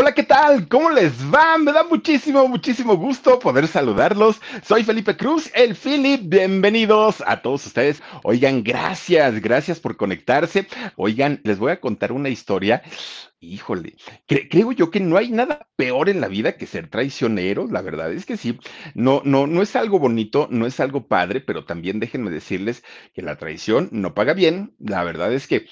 Hola, ¿qué tal? ¿Cómo les va? Me da muchísimo, muchísimo gusto poder saludarlos. Soy Felipe Cruz, el Philip. Bienvenidos a todos ustedes. Oigan, gracias, gracias por conectarse. Oigan, les voy a contar una historia. Híjole, cre- creo yo que no hay nada peor en la vida que ser traicioneros. La verdad es que sí. No, no, no es algo bonito, no es algo padre, pero también déjenme decirles que la traición no paga bien. La verdad es que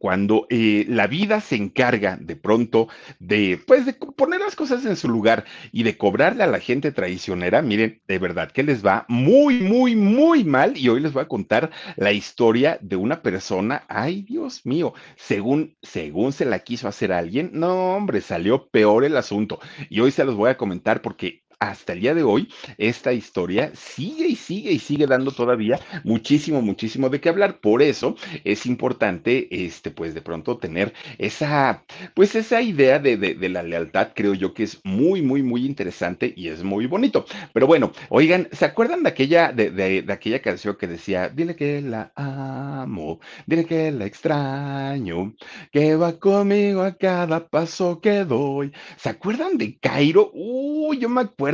cuando eh, la vida se encarga de pronto de, pues, de poner las cosas en su lugar y de cobrarle a la gente traicionera, miren, de verdad que les va muy, muy, muy mal. Y hoy les voy a contar la historia de una persona, ay, Dios mío, según, según se la quiso hacer a alguien, no, hombre, salió peor el asunto. Y hoy se los voy a comentar porque... Hasta el día de hoy, esta historia sigue y sigue y sigue dando todavía muchísimo, muchísimo de qué hablar. Por eso, es importante, este, pues de pronto tener esa, pues esa idea de, de, la lealtad, creo yo que es muy, muy, muy interesante y es muy bonito. Pero bueno, oigan, ¿se acuerdan de aquella, de, de, aquella canción que decía, dile que la amo, dile que la extraño, que va conmigo a cada paso que doy? ¿Se acuerdan de Cairo? Uy, yo me acuerdo.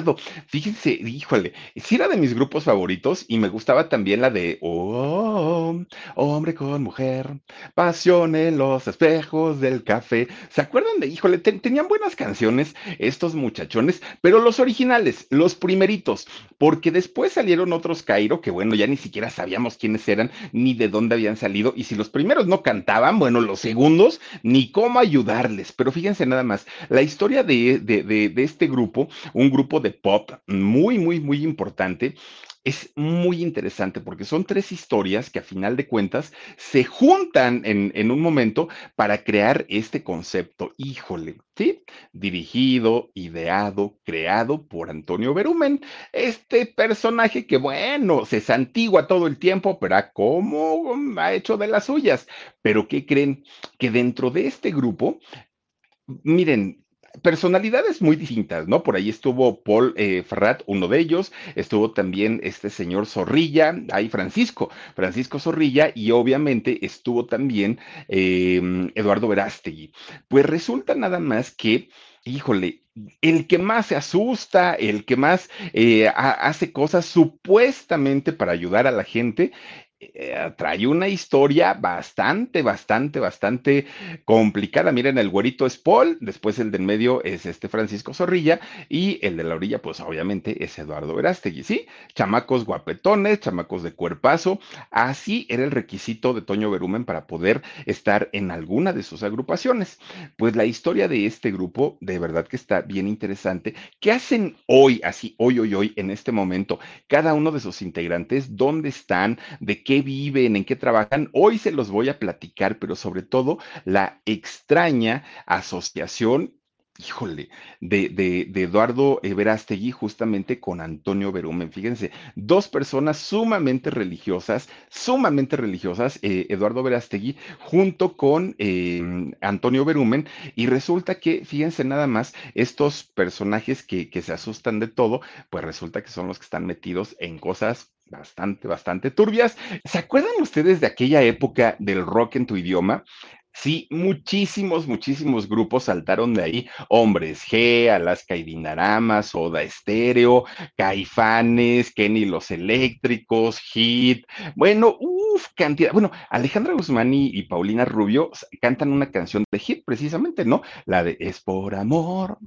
Fíjense, híjole, sí era de mis grupos favoritos y me gustaba también la de Oh, hombre con mujer, pasión en los espejos del café. ¿Se acuerdan de, híjole, te- tenían buenas canciones estos muchachones, pero los originales, los primeritos, porque después salieron otros Cairo, que bueno, ya ni siquiera sabíamos quiénes eran, ni de dónde habían salido, y si los primeros no cantaban, bueno, los segundos, ni cómo ayudarles. Pero fíjense nada más, la historia de, de, de, de este grupo, un grupo de pop muy, muy, muy importante, es muy interesante porque son tres historias que a final de cuentas se juntan en, en un momento para crear este concepto. Híjole, ¿sí? Dirigido, ideado, creado por Antonio Berumen. Este personaje que, bueno, se santigua todo el tiempo, pero ¿a cómo ha hecho de las suyas? Pero ¿qué creen? Que dentro de este grupo Miren, personalidades muy distintas, ¿no? Por ahí estuvo Paul eh, Ferrat, uno de ellos, estuvo también este señor Zorrilla, ahí Francisco, Francisco Zorrilla, y obviamente estuvo también eh, Eduardo Verástegui. Pues resulta nada más que, híjole, el que más se asusta, el que más eh, ha- hace cosas supuestamente para ayudar a la gente, eh, trae una historia bastante, bastante, bastante complicada. Miren, el güerito es Paul, después el del medio es este Francisco Zorrilla y el de la orilla, pues obviamente es Eduardo Verástegui, ¿sí? Chamacos guapetones, chamacos de cuerpazo. Así era el requisito de Toño Berumen para poder estar en alguna de sus agrupaciones. Pues la historia de este grupo, de verdad que está bien interesante. ¿Qué hacen hoy, así, hoy, hoy, hoy, en este momento? Cada uno de sus integrantes, ¿dónde están? ¿De qué viven? ¿En qué trabajan? Hoy se los voy a platicar, pero sobre todo la extraña asociación, híjole, de, de, de Eduardo Verástegui justamente con Antonio Berumen. Fíjense, dos personas sumamente religiosas, sumamente religiosas, eh, Eduardo Verástegui junto con eh, Antonio Berumen, y resulta que, fíjense nada más, estos personajes que se asustan de todo, pues resulta que son los que están metidos en cosas bastante, bastante turbias. ¿Se acuerdan ustedes de aquella época del rock en tu idioma? Sí, muchísimos, muchísimos grupos saltaron de ahí. Hombres G, Alaska y Dinarama, Soda Estéreo, Caifanes, Kenny los Eléctricos, Hit. Bueno, uff, cantidad. Bueno, Alejandra Guzmán y, y Paulina Rubio cantan una canción de Hit, precisamente, ¿no? La de Es por amor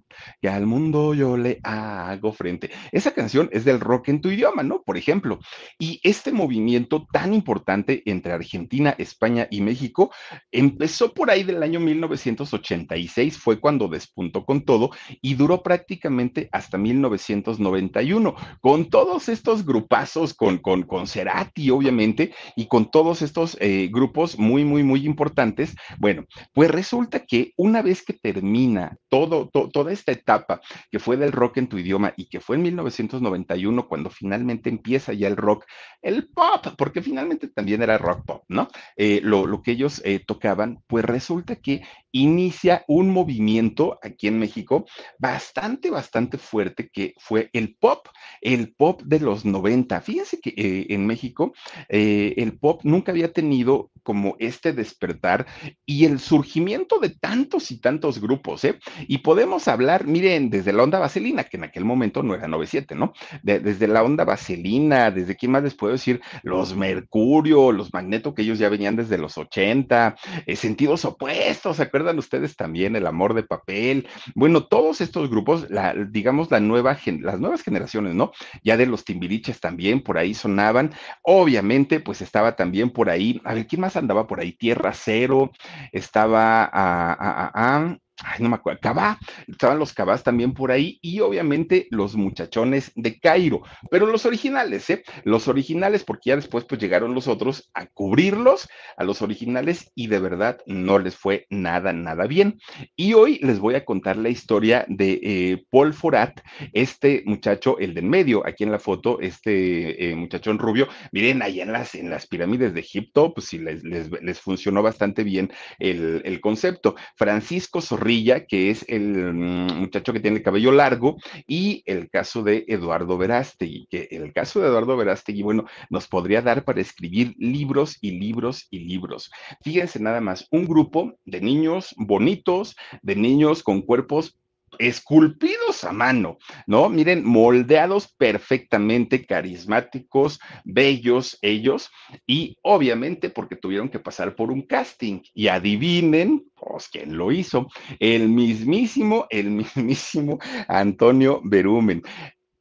que al mundo yo le hago frente. Esa canción es del rock en tu idioma, ¿no? Por ejemplo. Y este movimiento tan importante entre Argentina, España y México empezó por ahí del año 1986, fue cuando despuntó con todo y duró prácticamente hasta 1991, con todos estos grupazos, con, con, con Cerati, obviamente, y con todos estos eh, grupos muy, muy, muy importantes. Bueno, pues resulta que una vez que termina todo, to- toda esta etapa que fue del rock en tu idioma y que fue en 1991 cuando finalmente empieza ya el rock, el pop, porque finalmente también era rock pop, ¿no? Eh, lo, lo que ellos eh, tocaban, pues resulta que inicia un movimiento aquí en México bastante, bastante fuerte que fue el pop, el pop de los 90. Fíjense que en México el pop nunca había tenido como este despertar y el surgimiento de tantos y tantos grupos, ¿eh? Y podemos hablar, miren, desde la onda vaselina, que en aquel momento no era 97, ¿no? desde la onda vaselina, desde quién más les puedo decir, los Mercurio, los Magneto, que ellos ya venían desde los 80, eh, sentidos opuestos, ¿se acuerdan ustedes también? El amor de papel. Bueno, todos estos grupos, la, digamos, la nueva, las nuevas generaciones, ¿no? Ya de los Timbiriches también por ahí sonaban. Obviamente, pues estaba también por ahí, a ver, ¿quién más andaba por ahí? Tierra Cero, estaba a, a, a, ay, no me acuerdo, Cabá, estaban los Cabás también por ahí y obviamente los muchachones de Cairo, pero los originales, ¿eh? Los originales, porque ya después pues llegaron los otros a cubrirlos a los originales y de verdad no les fue nada, nada bien. Y hoy les voy a contar la historia de eh, Paul Forat, este muchacho, el de en medio, aquí en la foto, este eh, muchachón rubio, miren, ahí en las, en las pirámides de Egipto, pues sí, les, les, les funcionó bastante bien el, el concepto. Francisco Sorrillo que es el mm, muchacho que tiene el cabello largo, y el caso de Eduardo Verástegui, que el caso de Eduardo Verástegui, bueno, nos podría dar para escribir libros y libros y libros. Fíjense nada más, un grupo de niños bonitos, de niños con cuerpos esculpidos a mano, ¿no? Miren, moldeados perfectamente, carismáticos, bellos ellos, y obviamente porque tuvieron que pasar por un casting. Y adivinen, pues, ¿quién lo hizo? El mismísimo, el mismísimo Antonio Berumen.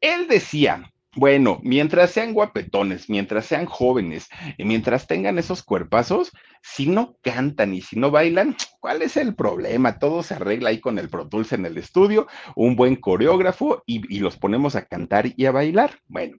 Él decía, bueno, mientras sean guapetones, mientras sean jóvenes y mientras tengan esos cuerpazos, si no cantan y si no bailan, ¿cuál es el problema? Todo se arregla ahí con el Pro Tools en el estudio, un buen coreógrafo y, y los ponemos a cantar y a bailar. Bueno,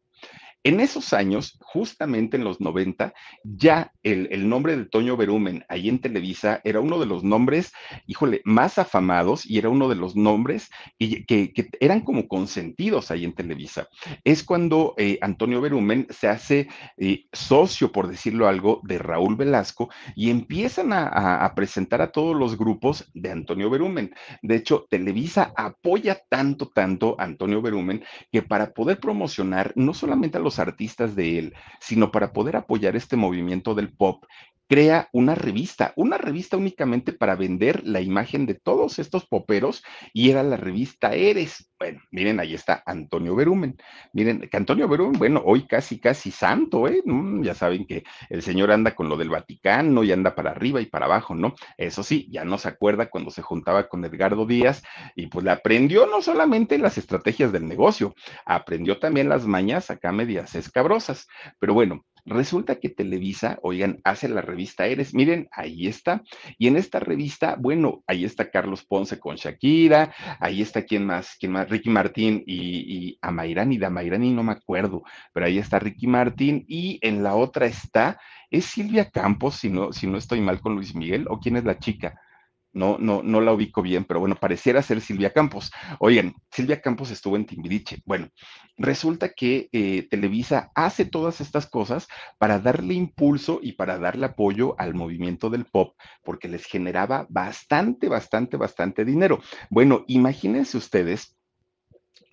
en esos años, justamente en los 90, ya el, nombre de Toño Berumen ahí en Televisa era uno de los nombres, híjole, más afamados y era uno de los nombres que, eran como consentidos ahí en Televisa. Es cuando eh, Antonio Berumen se hace eh, socio, por decirlo algo, de Raúl Velasco y empiezan a, a presentar a todos los grupos de Antonio Berumen. De hecho, Televisa apoya tanto, tanto a Antonio Berumen que para poder promocionar no solamente a los artistas de él, sino para poder apoyar este movimiento del pop crea una revista, una revista únicamente para vender la imagen de todos estos poperos y era la revista Eres. Bueno, miren, ahí está Antonio Berumen. Miren, que Antonio Berumen, bueno, hoy casi, casi santo, ¿eh? Mm, ya saben que el señor anda con lo del Vaticano y anda para arriba y para abajo, ¿no? Eso sí, ya no se acuerda cuando se juntaba con Edgardo Díaz y pues le aprendió no solamente las estrategias del negocio, aprendió también las mañas acá medias escabrosas. Pero bueno, Resulta que Televisa, oigan, hace la revista Eres. Miren, ahí está. Y en esta revista, bueno, ahí está Carlos Ponce con Shakira, ahí está quién más, quién más, Ricky Martín y, y Amairani, de Amairani no me acuerdo, pero ahí está Ricky Martín y en la otra está, es Silvia Campos, si no, si no estoy mal con Luis Miguel, o quién es la chica no, no, no la ubico bien, pero bueno, pareciera ser Silvia Campos. Oigan, Silvia Campos estuvo en Timbiriche. Bueno, resulta que eh, Televisa hace todas estas cosas para darle impulso y para darle apoyo al movimiento del pop, porque les generaba bastante, bastante, bastante dinero. Bueno, imagínense ustedes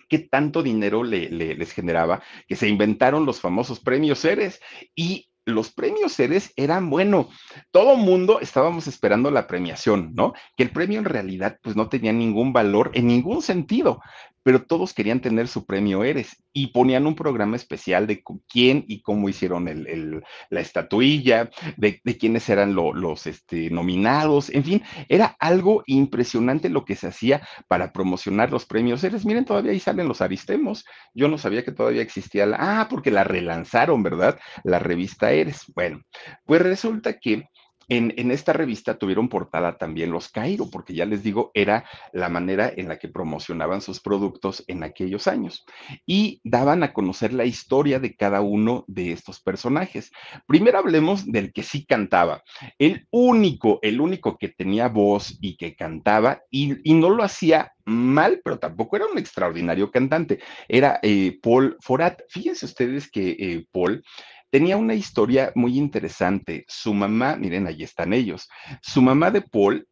qué tanto dinero le, les generaba que se inventaron los famosos premios Ceres y los premios Ceres eran, bueno, todo mundo estábamos esperando la premiación, ¿no? Que el premio en realidad pues no tenía ningún valor en ningún sentido, pero todos querían tener su premio Eres y ponían un programa especial de quién y cómo hicieron el, la estatuilla, de, quiénes eran los este, nominados, en fin, era algo impresionante lo que se hacía para promocionar los premios Eres. Miren, todavía ahí salen los Aristemos. Yo no sabía que todavía existía la... Ah, porque la relanzaron, ¿verdad? La revista Eres. Bueno, pues resulta que en, esta revista tuvieron portada también los Cairo, porque ya les digo, era la manera en la que promocionaban sus productos en aquellos años. Y daban a conocer la historia de cada uno de estos personajes. Primero hablemos del que sí cantaba. El único, el único que tenía voz y que cantaba, y, no lo hacía mal, pero tampoco era un extraordinario cantante. Era eh, Paul Forat. Fíjense ustedes que eh, Paul tenía una historia muy interesante. Su mamá, miren, ahí están ellos. Su mamá de Paul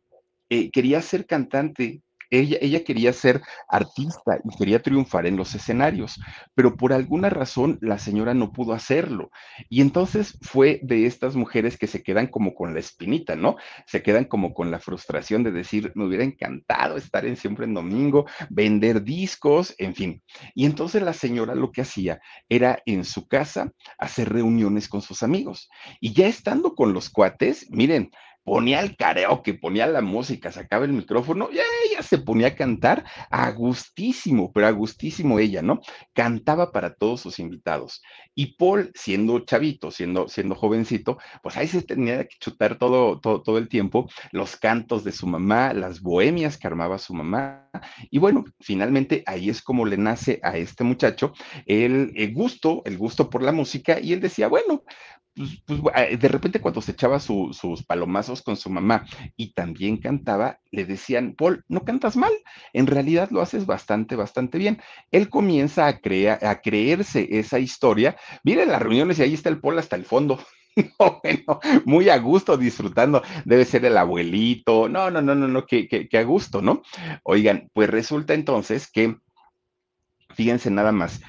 eh, quería ser cantante. Ella, quería ser artista y quería triunfar en los escenarios, pero por alguna razón la señora no pudo hacerlo. Y entonces fue de estas mujeres que se quedan como con la espinita, ¿no? Se quedan como con la frustración de decir, me hubiera encantado estar siempre en domingo, vender discos, en fin. Y entonces la señora lo que hacía era en su casa hacer reuniones con sus amigos. Y ya estando con los cuates, miren, ponía el karaoke, ponía la música, sacaba el micrófono y ella se ponía a cantar a gustísimo, pero a gustísimo ella, ¿no? Cantaba para todos sus invitados. Y Paul, siendo chavito, siendo, siendo jovencito, pues ahí se tenía que chutar todo, todo, todo el tiempo los cantos de su mamá, las bohemias que armaba su mamá. Y bueno, finalmente ahí es como le nace a este muchacho el, el gusto, el gusto por la música y él decía, bueno, pues, pues, eh, de repente cuando se echaba sus palomazos con su mamá y también cantaba, le decían, Paul, no cantas mal, en realidad lo haces bastante, bastante bien. Él comienza a, a creerse esa historia. Miren las reuniones y ahí está el Paul hasta el fondo. bueno, muy a gusto disfrutando, debe ser el abuelito, no, no, no, no, no, que, que a gusto, ¿no? Oigan, pues resulta entonces que, fíjense nada más,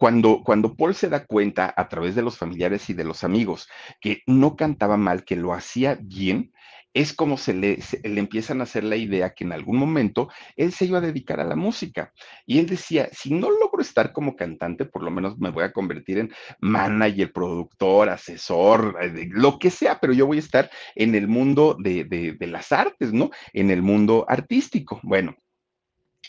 cuando, cuando Paul se da cuenta a través de los familiares y de los amigos que no cantaba mal, que lo hacía bien, es como se le, le, empiezan a hacer la idea que en algún momento él se iba a dedicar a la música. Y él decía, si no logro estar como cantante, por lo menos me voy a convertir en manager, productor, asesor, eh, lo que sea, pero yo voy a estar en el mundo de, de, de las artes, ¿no? En el mundo artístico. Bueno,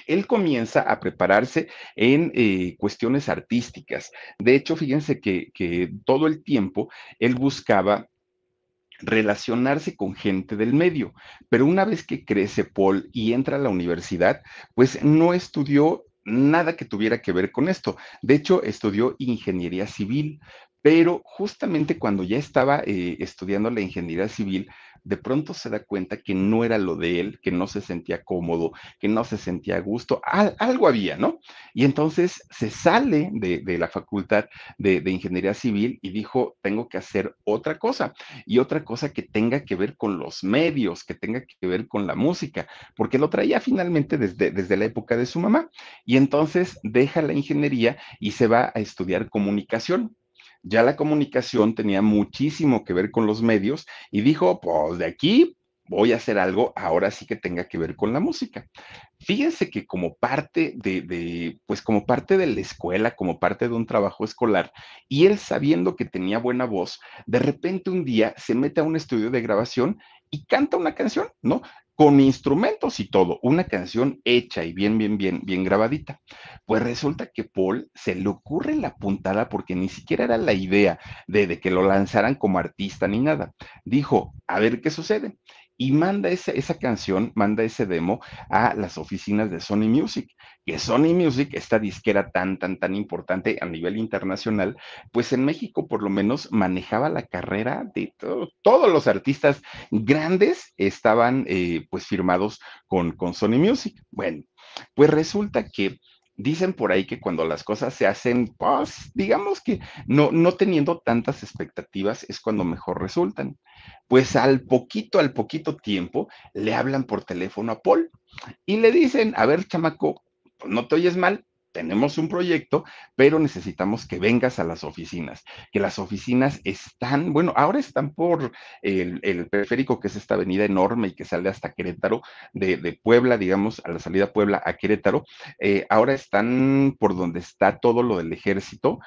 él comienza a prepararse en eh, cuestiones artísticas. De hecho, fíjense que, que todo el tiempo él buscaba relacionarse con gente del medio. Pero una vez que crece Paul y entra a la universidad, pues no estudió nada que tuviera que ver con esto. De hecho, estudió ingeniería civil, pero justamente cuando ya estaba eh, estudiando la ingeniería civil, de pronto se da cuenta que no era lo de él, que no se sentía cómodo, que no se sentía a gusto, algo había, ¿no? Y entonces se sale de, de la facultad de, de, ingeniería civil y dijo, tengo que hacer otra cosa, y otra cosa que tenga que ver con los medios, que tenga que ver con la música, porque lo traía finalmente desde, desde la época de su mamá. Y entonces deja la ingeniería y se va a estudiar comunicación ya la comunicación tenía muchísimo que ver con los medios y dijo, pues de aquí voy a hacer algo ahora sí que tenga que ver con la música. Fíjense que como parte de, de, pues como parte de la escuela, como parte de un trabajo escolar, y él sabiendo que tenía buena voz, de repente un día se mete a un estudio de grabación y canta una canción, ¿no? Con instrumentos y todo, una canción hecha y bien, bien, bien, bien grabadita. Pues resulta que Paul se le ocurre la puntada porque ni siquiera era la idea de, que lo lanzaran como artista ni nada. Dijo, a ver qué sucede y manda esa, esa canción, manda ese demo a las oficinas de Sony Music, que Sony Music, esta disquera tan, tan, tan importante a nivel internacional, pues en México por lo menos manejaba la carrera de todo, todos los artistas grandes estaban eh, pues firmados con, con Sony Music. Bueno, pues resulta que dicen por ahí que cuando las cosas se hacen, pues, digamos que no, no teniendo tantas expectativas es cuando mejor resultan. Pues al poquito, al poquito tiempo, le hablan por teléfono a Paul y le dicen, a ver, chamaco, pues, no te oyes mal, tenemos un proyecto, pero necesitamos que vengas a las oficinas, que las oficinas están, bueno, ahora están por el, el periférico, que es esta avenida enorme y que sale hasta Querétaro, de, de Puebla, digamos, a la salida Puebla a Querétaro, eh, ahora están por donde está todo lo del ejército,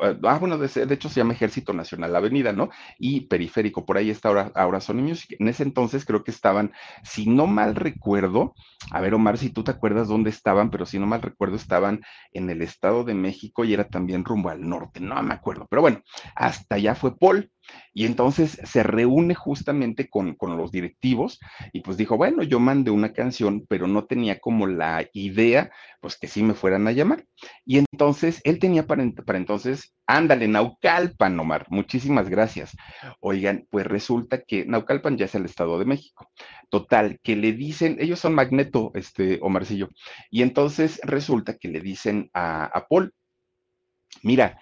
ah, bueno, de, hecho se llama Ejército Nacional Avenida, ¿no? Y Periférico, por ahí está ahora, ahora Sony Music. En ese entonces creo que estaban, si no mal recuerdo, a ver, Omar, si tú te acuerdas dónde estaban, pero si no mal recuerdo, estaban en el Estado de México y era también rumbo al norte, no me acuerdo, pero bueno, hasta allá fue Paul. Y entonces se reúne justamente con, con, los directivos y pues dijo, bueno, yo mandé una canción, pero no tenía como la idea, pues que sí me fueran a llamar. Y entonces él tenía para, para entonces, ándale, Naucalpan, Omar, muchísimas gracias. Oigan, pues resulta que Naucalpan ya es el Estado de México. Total, que le dicen, ellos son Magneto, este, Omarcillo. Y entonces resulta que le dicen a, a Paul, mira,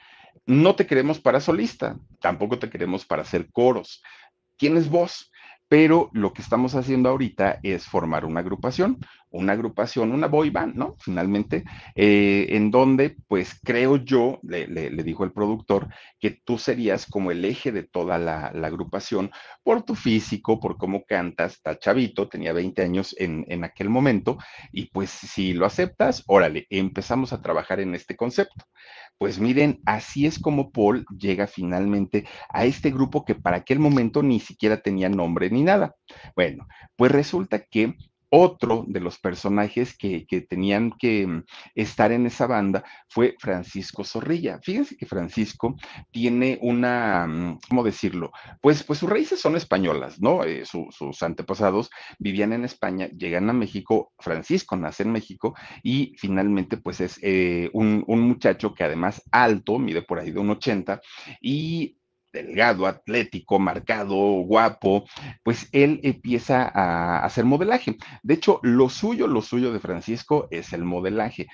no te queremos para solista, tampoco te queremos para hacer coros. Tienes voz, pero lo que estamos haciendo ahorita es formar una agrupación, una agrupación, una boy band, ¿no? Finalmente, eh, en donde, pues creo yo, le, dijo el productor, que tú serías como el eje de toda la, agrupación por tu físico, por cómo cantas, está chavito, tenía 20 años en, en aquel momento, y pues si lo aceptas, órale, empezamos a trabajar en este concepto. Pues miren, así es como Paul llega finalmente a este grupo que para aquel momento ni siquiera tenía nombre ni nada. Bueno, pues resulta que otro de los personajes que, tenían que mm, estar en esa banda fue Francisco Zorrilla. Fíjense que Francisco tiene una, mm, ¿cómo decirlo? Pues, pues sus raíces son españolas, ¿no? Eh, sus antepasados vivían en España, llegan a México, Francisco nace en México y finalmente pues es eh, un, un muchacho que además alto, mide por ahí de un 80 y delgado, atlético, marcado, guapo, pues él empieza a hacer modelaje. De hecho, lo suyo, lo suyo de Francisco es el modelaje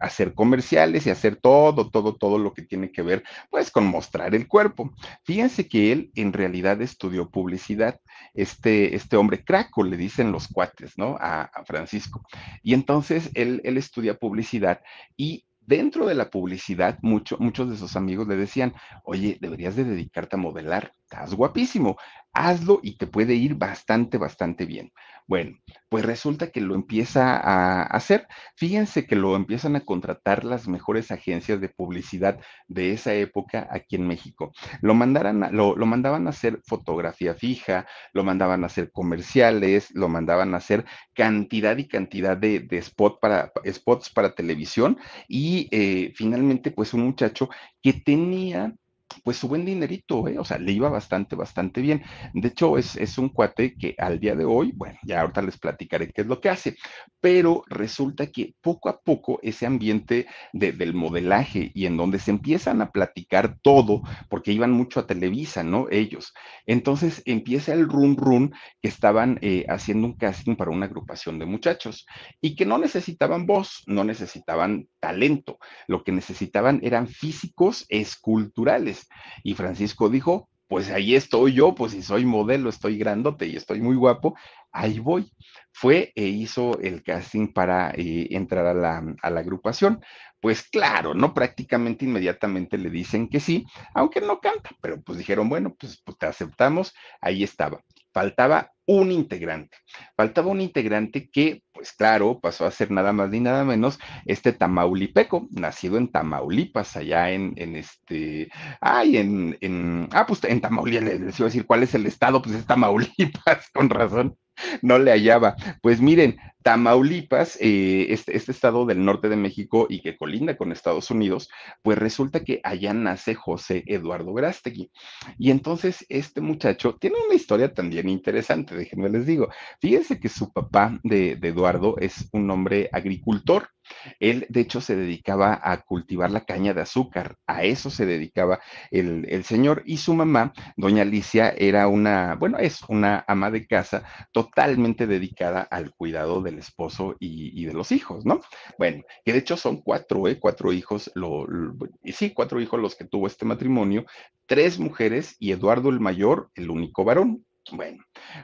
hacer comerciales y hacer todo, todo, todo lo que tiene que ver, pues, con mostrar el cuerpo. Fíjense que él en realidad estudió publicidad. Este, este hombre craco, le dicen los cuates, ¿no? A, Francisco. Y entonces él, él estudia publicidad y dentro de la publicidad, muchos de sus amigos le decían, oye, deberías de dedicarte a modelar, estás guapísimo, hazlo y te puede ir bastante, bastante bien. Bueno, pues resulta que lo empieza a hacer. Fíjense que lo empiezan a contratar las mejores agencias de publicidad de esa época aquí en México. Lo, mandaran lo, mandaban a hacer fotografía fija, lo mandaban a hacer comerciales, lo mandaban a hacer cantidad y cantidad de, spot para, spots para televisión y eh, finalmente pues un muchacho que tenía pues su buen dinerito, ¿eh? o sea, le iba bastante, bastante bien. De hecho, es, es, un cuate que al día de hoy, bueno, ya ahorita les platicaré qué es lo que hace, pero resulta que poco a poco ese ambiente del modelaje y en donde se empiezan a platicar todo, porque iban mucho a Televisa, ¿no? Ellos. Entonces empieza el run run que estaban eh, haciendo un casting para una agrupación de muchachos y que no necesitaban voz, no necesitaban talento, lo que necesitaban eran físicos esculturales. Y Francisco dijo, pues ahí estoy yo, pues si soy modelo, estoy grandote y estoy muy guapo, ahí voy. Fue e hizo el casting para eh, entrar a la, a la, agrupación. Pues claro, no prácticamente inmediatamente le dicen que sí, aunque no canta, pero pues dijeron, bueno, pues, pues te aceptamos, ahí estaba. Faltaba un integrante. Faltaba un integrante que, pues claro, pasó a ser nada más ni nada menos este tamaulipeco, nacido en Tamaulipas, allá en, en este, ay, en, en, ah, pues en Tamaulipas, les iba a decir cuál es el estado, pues es Tamaulipas, con razón no le hallaba. Pues miren, Tamaulipas, eh, este, este, estado del norte de México y que colinda con Estados Unidos, pues resulta que allá nace José Eduardo Grastegui. Y entonces este muchacho tiene una historia también interesante, déjenme les digo. Fíjense que su papá de, de Eduardo es un hombre agricultor. Él, de hecho, se dedicaba a cultivar la caña de azúcar, a eso se dedicaba el, señor. Y su mamá, doña Alicia, era una, bueno, es una ama de casa totalmente dedicada al cuidado del esposo y, de los hijos, ¿no? Bueno, que de hecho son cuatro, ¿eh? Cuatro hijos, lo, sí, cuatro hijos los que tuvo este matrimonio, tres mujeres y Eduardo el mayor, el único varón. Bueno,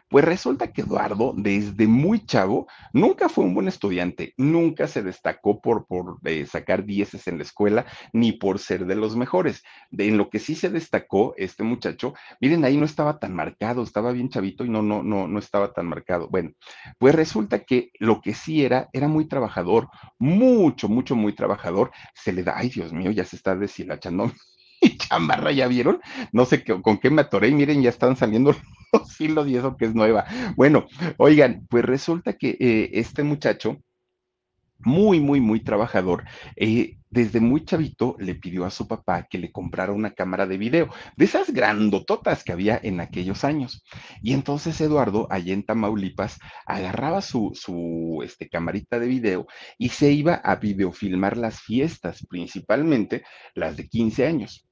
pues resulta que Eduardo, desde muy chavo, nunca fue un buen estudiante, nunca se destacó por, por eh, sacar dieces en la escuela, ni por ser de los mejores. De, en lo que sí se destacó este muchacho, miren, ahí no estaba tan marcado, estaba bien chavito y no, no, no, no estaba tan marcado. Bueno, pues resulta que lo que sí era, era muy trabajador, mucho, mucho, muy trabajador. Se le da, ay Dios mío, ya se está deshilachando mi chamarra, ¿ya vieron? No sé qué, con qué me atoré y miren, ya están saliendo sí lo y eso que es nueva. Bueno, oigan, pues resulta que eh, este muchacho, muy, muy, muy trabajador, eh, desde muy chavito le pidió a su papá que le comprara una cámara de video, de esas grandototas que había en aquellos años. Y entonces Eduardo, allá en Tamaulipas, agarraba su, su este, camarita de video y se iba a videofilmar las fiestas, principalmente las de 15 años.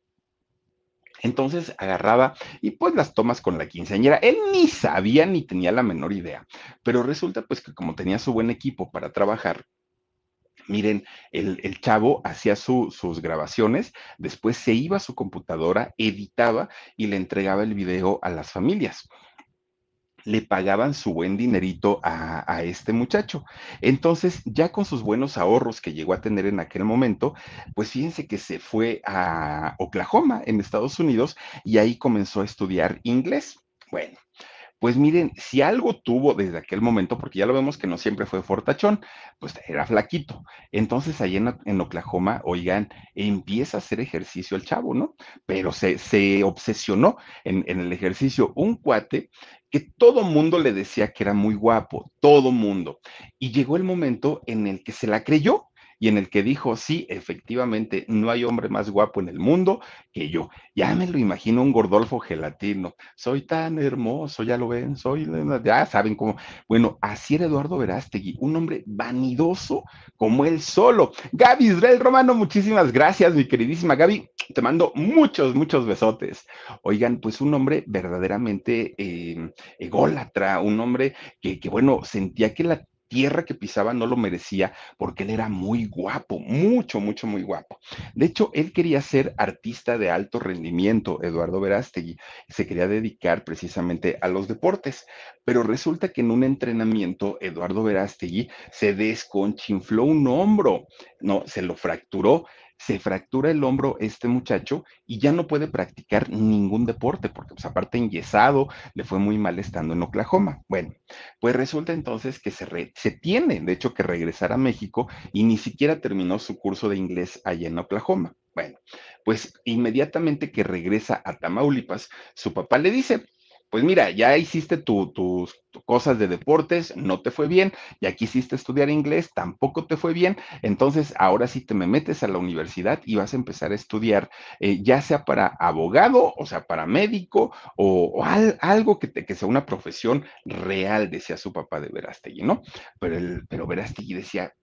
Entonces agarraba y pues las tomas con la quinceañera. Él ni sabía ni tenía la menor idea, pero resulta pues que como tenía su buen equipo para trabajar, Miren, el, chavo hacía sus grabaciones, después se iba a su computadora, editaba y le entregaba el video a las familias. Le pagaban su buen dinerito a, a, este muchacho. Entonces, ya con sus buenos ahorros que llegó a tener en aquel momento, pues fíjense que se fue a Oklahoma, en Estados Unidos, y ahí comenzó a estudiar inglés. Bueno, pues miren, si algo tuvo desde aquel momento, porque ya lo vemos que no siempre fue fortachón, pues era flaquito. Entonces, ahí en, en Oklahoma, oigan, empieza a hacer ejercicio el chavo, ¿no? Pero se, se obsesionó en, en, el ejercicio. Un cuate que todo mundo le decía que era muy guapo, todo mundo. Y llegó el momento en el que se la creyó y en el que dijo, sí, efectivamente, no hay hombre más guapo en el mundo que yo. Ya me lo imagino un gordolfo gelatino. Soy tan hermoso, ya lo ven, soy, ya saben cómo. Bueno, así era Eduardo Verástegui, un hombre vanidoso como él solo. Gaby Israel Romano, muchísimas gracias, mi queridísima Gaby. Te mando muchos, muchos besotes. Oigan, pues un hombre verdaderamente eh, ególatra, un hombre que, que, bueno, sentía que la tierra que pisaba no lo merecía porque él era muy guapo, mucho, mucho, muy guapo. De hecho, él quería ser artista de alto rendimiento, Eduardo Verástegui, se quería dedicar precisamente a los deportes, pero resulta que en un entrenamiento, Eduardo Verástegui se desconchinfló un hombro, no, se lo fracturó se fractura el hombro este muchacho y ya no puede practicar ningún deporte, porque pues aparte enyesado, le fue muy mal estando en Oklahoma. Bueno, pues resulta entonces que se, se tiene, de hecho, que regresar a México y ni siquiera terminó su curso de inglés allá en Oklahoma. Bueno, pues inmediatamente que regresa a Tamaulipas, su papá le dice, pues mira, ya hiciste tus tu, cosas de deportes, no te fue bien, ya quisiste estudiar inglés, tampoco te fue bien, entonces ahora sí te me metes a la universidad y vas a empezar a estudiar, eh, ya sea para abogado, o sea, para médico, o, o al, algo que, te, que, sea una profesión real, decía su papá de Verástegui, ¿no? Pero, el, pero Verástegui decía,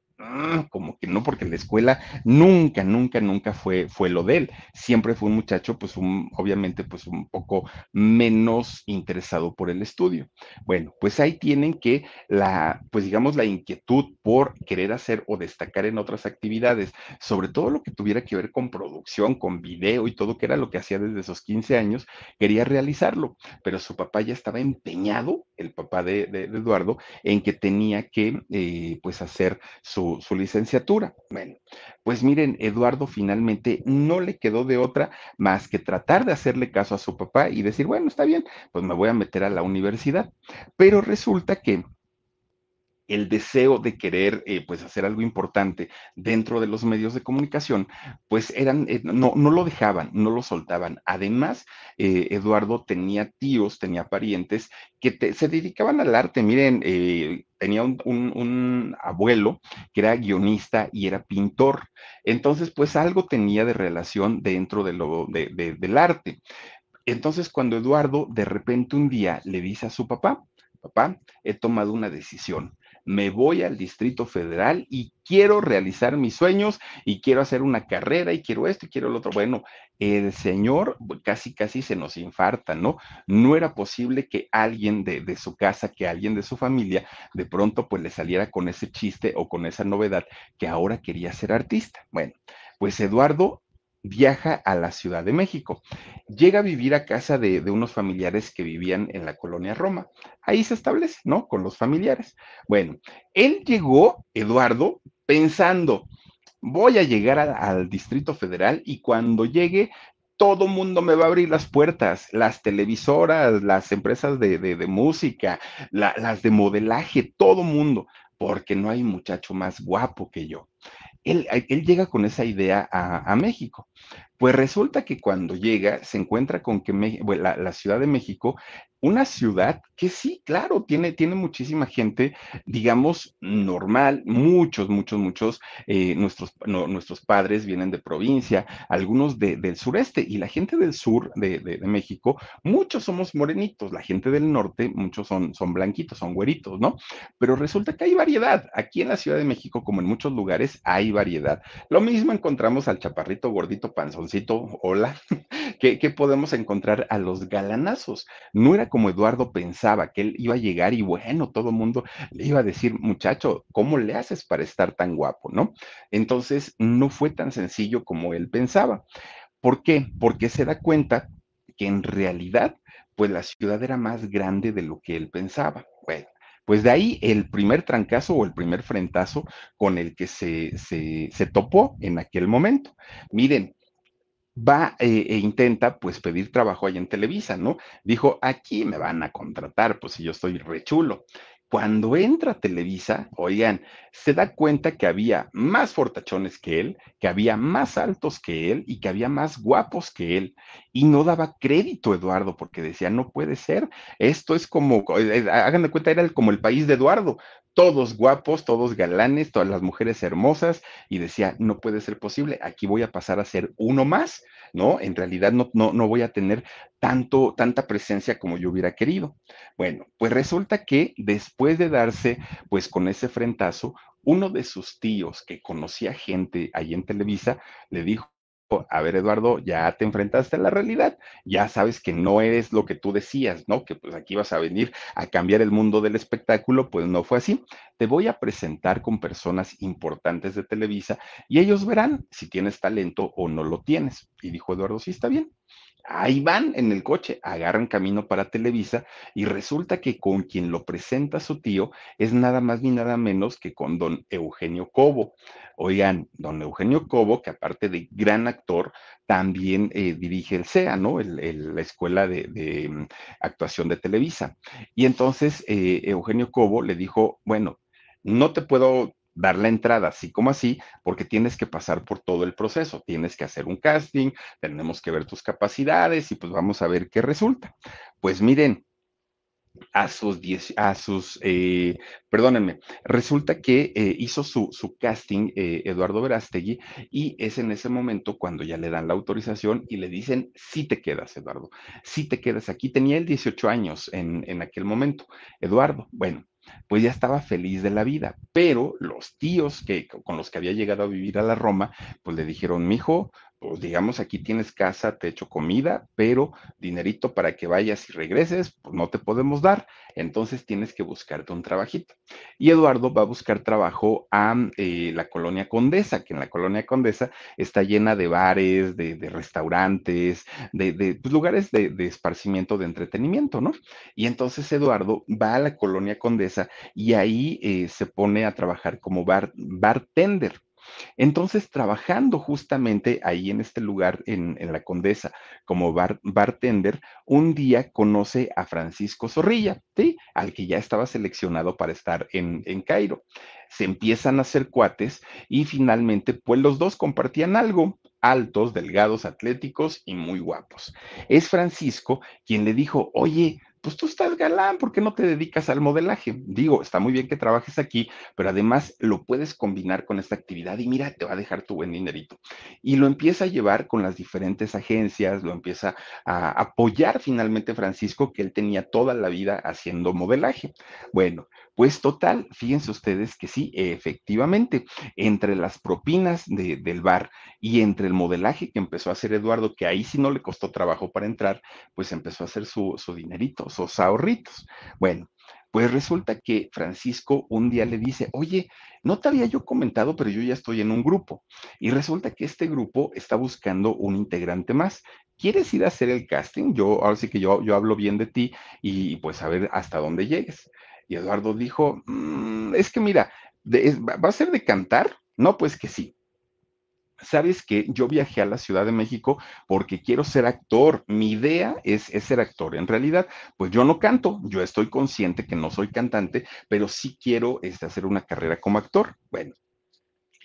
como que no, porque la escuela nunca, nunca, nunca fue, fue lo de él. Siempre fue un muchacho, pues un, obviamente, pues un poco menos interesado por el estudio. Bueno, pues ahí tienen que la, pues digamos, la inquietud por querer hacer o destacar en otras actividades, sobre todo lo que tuviera que ver con producción, con video y todo, que era lo que hacía desde esos 15 años, quería realizarlo, pero su papá ya estaba empeñado, el papá de Eduardo, en que tenía que, eh, pues, hacer su su, licenciatura. Bueno, pues miren, Eduardo finalmente no le quedó de otra más que tratar de hacerle caso a su papá y decir, bueno, está bien, pues me voy a meter a la universidad. Pero resulta que el deseo de querer eh, pues hacer algo importante dentro de los medios de comunicación, pues eran, eh, no, no, lo dejaban, no lo soltaban. Además, eh, Eduardo tenía tíos, tenía parientes que se dedicaban al arte. Miren, tenía un, abuelo que era guionista y era pintor. Entonces, pues algo tenía de relación dentro del arte. Entonces, cuando Eduardo de repente un día le dice a su papá, papá, he tomado una decisión me voy al Distrito Federal y quiero realizar mis sueños y quiero hacer una carrera y quiero esto y quiero lo otro. Bueno, el señor casi, casi se nos infarta, ¿no? No era posible que alguien de, de, su casa, que alguien de su familia, de pronto pues le saliera con ese chiste o con esa novedad que ahora quería ser artista. Bueno, pues Eduardo viaja a la Ciudad de México. Llega a vivir a casa de, de, unos familiares que vivían en la colonia Roma. Ahí se establece, ¿no? Con los familiares. Bueno, él llegó, Eduardo, pensando, voy a llegar al Distrito Federal y cuando llegue todo mundo me va a abrir las puertas, las televisoras, las empresas de, de, música, la, las de modelaje, todo mundo, porque no hay muchacho más guapo que yo él, él llega con esa idea a, a, México. Pues resulta que cuando llega se encuentra con que bueno, la, la, Ciudad de México una ciudad que sí, claro, tiene, tiene muchísima gente, digamos, normal, muchos, muchos, muchos, eh, nuestros, no, nuestros padres vienen de provincia, algunos de, del sureste, y la gente del sur de, de, México, muchos somos morenitos, la gente del norte, muchos son, son blanquitos, son güeritos, ¿no? Pero resulta que hay variedad. Aquí en la Ciudad de México, como en muchos lugares, hay variedad. Lo mismo encontramos al chaparrito, gordito, panzoncito, hola, que podemos encontrar a los galanazos. No era como Eduardo pensaba que él iba a llegar y bueno, todo el mundo le iba a decir, muchacho, ¿cómo le haces para estar tan guapo? ¿No? Entonces, no fue tan sencillo como él pensaba. ¿Por qué? Porque se da cuenta que en realidad pues la ciudad era más grande de lo que él pensaba. Bueno, pues de ahí el primer trancazo o el primer frentazo con el que se, se, se topó en aquel momento. Miren, va eh, e intenta pues pedir trabajo ahí en Televisa, ¿no? Dijo, aquí me van a contratar, pues si yo estoy rechulo. Cuando entra Televisa, oigan, se da cuenta que había más fortachones que él, que había más altos que él y que había más guapos que él. Y no daba crédito Eduardo porque decía, no puede ser, esto es como, eh, eh, hagan de cuenta, era como el país de Eduardo, todos guapos, todos galanes, todas las mujeres hermosas, y decía, no puede ser posible, aquí voy a pasar a ser uno más, ¿no? En realidad no, no, no voy a tener tanto, tanta presencia como yo hubiera querido. Bueno, pues resulta que después de darse, pues con ese frentazo, uno de sus tíos que conocía gente ahí en Televisa, le dijo, a ver, Eduardo, ya te enfrentaste a la realidad, ya sabes que no eres lo que tú decías, ¿no? Que pues aquí vas a venir a cambiar el mundo del espectáculo, pues no fue así. Te voy a presentar con personas importantes de Televisa y ellos verán si tienes talento o no lo tienes. Y dijo Eduardo, sí, está bien. Ahí van en el coche, agarran camino para Televisa y resulta que con quien lo presenta su tío es nada más ni nada menos que con don Eugenio Cobo. Oigan, don Eugenio Cobo, que aparte de gran actor, también eh, dirige el CEA, ¿no? la Escuela de, mm, Actuación de Televisa. Y entonces eh, Eugenio Cobo le dijo, bueno, no te puedo dar la entrada así como así, porque tienes que pasar por todo el proceso, tienes que hacer un casting, tenemos que ver tus capacidades y pues vamos a ver qué resulta. Pues miren, a sus 10, a sus, eh, perdónenme, resulta que eh, hizo su, su casting eh, Eduardo Verástegui y es en ese momento cuando ya le dan la autorización y le dicen, sí te quedas, Eduardo, sí te quedas aquí. Tenía él 18 años en, en aquel momento, Eduardo. Bueno, pues ya estaba feliz de la vida, pero los tíos que, con los que había llegado a vivir a la Roma, pues le dijeron, mijo, pues digamos, aquí tienes casa, techo, comida, pero dinerito para que vayas y regreses, pues no te podemos dar, entonces tienes que buscarte un trabajito. Y Eduardo va a buscar trabajo a eh, la colonia Condesa, que en la colonia Condesa está llena de bares, de, restaurantes, de, pues, lugares de, esparcimiento, de entretenimiento, ¿no? Y entonces Eduardo va a la colonia Condesa y ahí eh, se pone a trabajar como bar, bartender. Entonces, trabajando justamente ahí en este lugar, en, la Condesa, como bartender, un día conoce a Francisco Zorrilla, ¿sí? Al que ya estaba seleccionado para estar en, en Cairo. Se empiezan a hacer cuates y finalmente, pues los dos compartían algo, altos, delgados, atléticos y muy guapos. Es Francisco quien le dijo, oye, pues tú estás galán, ¿por qué no te dedicas al modelaje? Digo, está muy bien que trabajes aquí, pero además lo puedes combinar con esta actividad y mira, te va a dejar tu buen dinerito. Y lo empieza a llevar con las diferentes agencias, lo empieza a apoyar finalmente Francisco, que él tenía toda la vida haciendo modelaje. Bueno, pues total, fíjense ustedes que sí, efectivamente, entre las propinas del bar y entre el modelaje que empezó a hacer Eduardo, que ahí sí no le costó trabajo para entrar, pues empezó a hacer su, su dinerito, sus ahorritos. Bueno, pues resulta que Francisco un día le dice, oye, no te había yo comentado, pero yo ya estoy en un grupo. Y resulta que este grupo está buscando un integrante más. ¿Quieres ir a hacer el casting? Yo, ahora sí que yo, yo hablo bien de ti y pues a ver hasta dónde llegues. Y Eduardo dijo, mm, es que mira, ¿va a ser de cantar? No, pues que sí. ¿sabes que Yo viajé a la Ciudad de México porque quiero ser actor. Mi idea es, ser actor. En realidad, pues yo no canto, yo estoy consciente que no soy cantante, pero sí quiero este, hacer una carrera como actor. Bueno,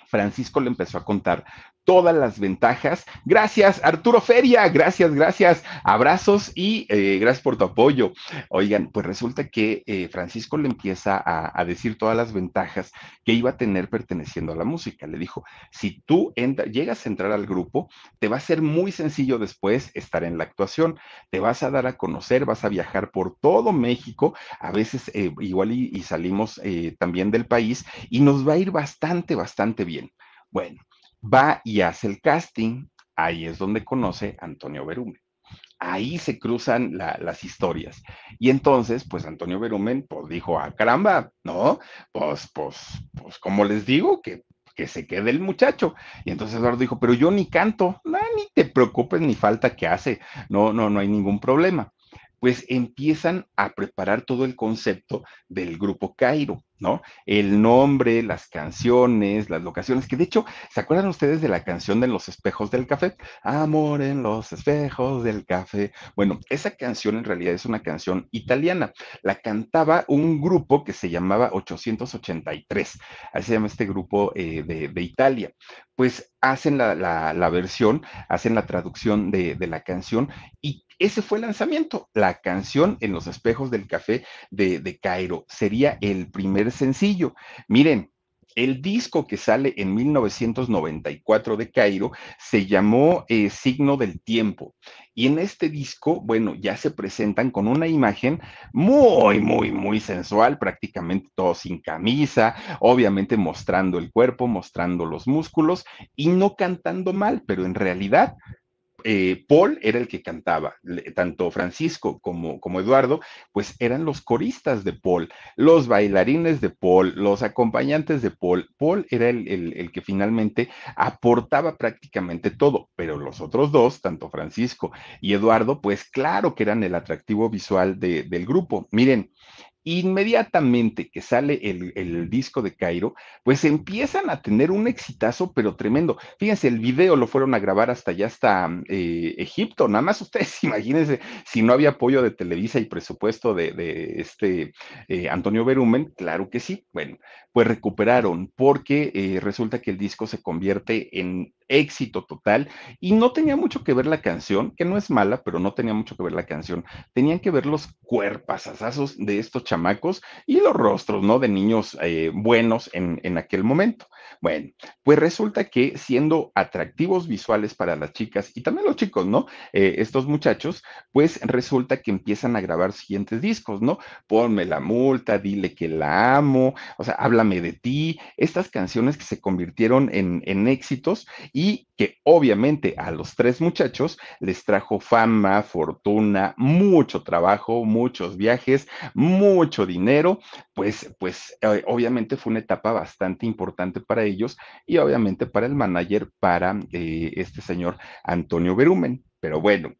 Francisco le empezó a contar todas las ventajas. Gracias, Arturo Feria, gracias, gracias, abrazos y eh, gracias por tu apoyo. Oigan, pues resulta que eh, Francisco le empieza a, decir todas las ventajas que iba a tener perteneciendo a la música. Le dijo, si tú llegas a entrar al grupo, te va a ser muy sencillo después estar en la actuación, te vas a dar a conocer, vas a viajar por todo México, a veces eh, igual y salimos también del país y nos va a ir bastante, bastante bien. Bueno, va y hace el casting, ahí es donde conoce a Antonio Berumen. Ahí se cruzan las historias. Y entonces, pues Antonio Berumen, pues dijo, ah, caramba, ¿no? Pues, pues, pues, como les digo, que, que se quede el muchacho. Y entonces Eduardo dijo, pero yo ni canto, ni te preocupes, ni falta que hace, no, no, no hay ningún problema. pues empiezan a preparar todo el concepto del grupo Cairo, ¿no? El nombre, las canciones, las locaciones, que de hecho, ¿se acuerdan ustedes de la canción de los espejos del café? Amor en los espejos del café. Bueno, esa canción en realidad es una canción italiana. La cantaba un grupo que se llamaba 883. Así se llama este grupo eh, de, Italia. Pues hacen la, versión, hacen la traducción de, de la canción y ese fue el lanzamiento, la canción en los espejos del café de, de Cairo. Sería el primer sencillo. Miren, el disco que sale en 1994 de Cairo se llamó eh, Signo del Tiempo. Y en este disco, bueno, ya se presentan con una imagen muy, muy, muy sensual, prácticamente todo sin camisa, obviamente mostrando el cuerpo, mostrando los músculos y no cantando mal, pero en realidad eh, Paul era el que cantaba, tanto Francisco como, como Eduardo, pues eran los coristas de Paul, los bailarines de Paul, los acompañantes de Paul. Paul era el, que finalmente aportaba prácticamente todo, pero los otros dos, tanto Francisco y Eduardo, pues claro que eran el atractivo visual del grupo. Miren, inmediatamente que sale el, disco de Cairo, pues empiezan a tener un exitazo, pero tremendo. Fíjense, el video lo fueron a grabar hasta ya hasta eh, Egipto, nada más ustedes imagínense si no había apoyo de Televisa y presupuesto de, este eh, Antonio Berumen, claro que sí. Bueno, pues recuperaron porque eh, resulta que el disco se convierte en éxito total y no tenía mucho que ver la canción, que no es mala, pero no tenía mucho que ver la canción. Tenían que ver los cuerpasazos de estos chamacos y los rostros, ¿no? De niños eh, buenos en, en aquel momento. Bueno, pues resulta que siendo atractivos visuales para las chicas y también los chicos, ¿no? Eh, estos muchachos, pues resulta que empiezan a grabar siguientes discos, ¿no? Ponme la multa, dile que la amo, o sea, háblame de ti, estas canciones que se convirtieron en, en éxitos y que obviamente a los tres muchachos les trajo fama, fortuna, mucho trabajo, muchos viajes, mucho dinero, pues, pues eh, obviamente fue una etapa bastante importante para ellos y obviamente para el manager, para eh, este señor Antonio Berumen. Pero bueno,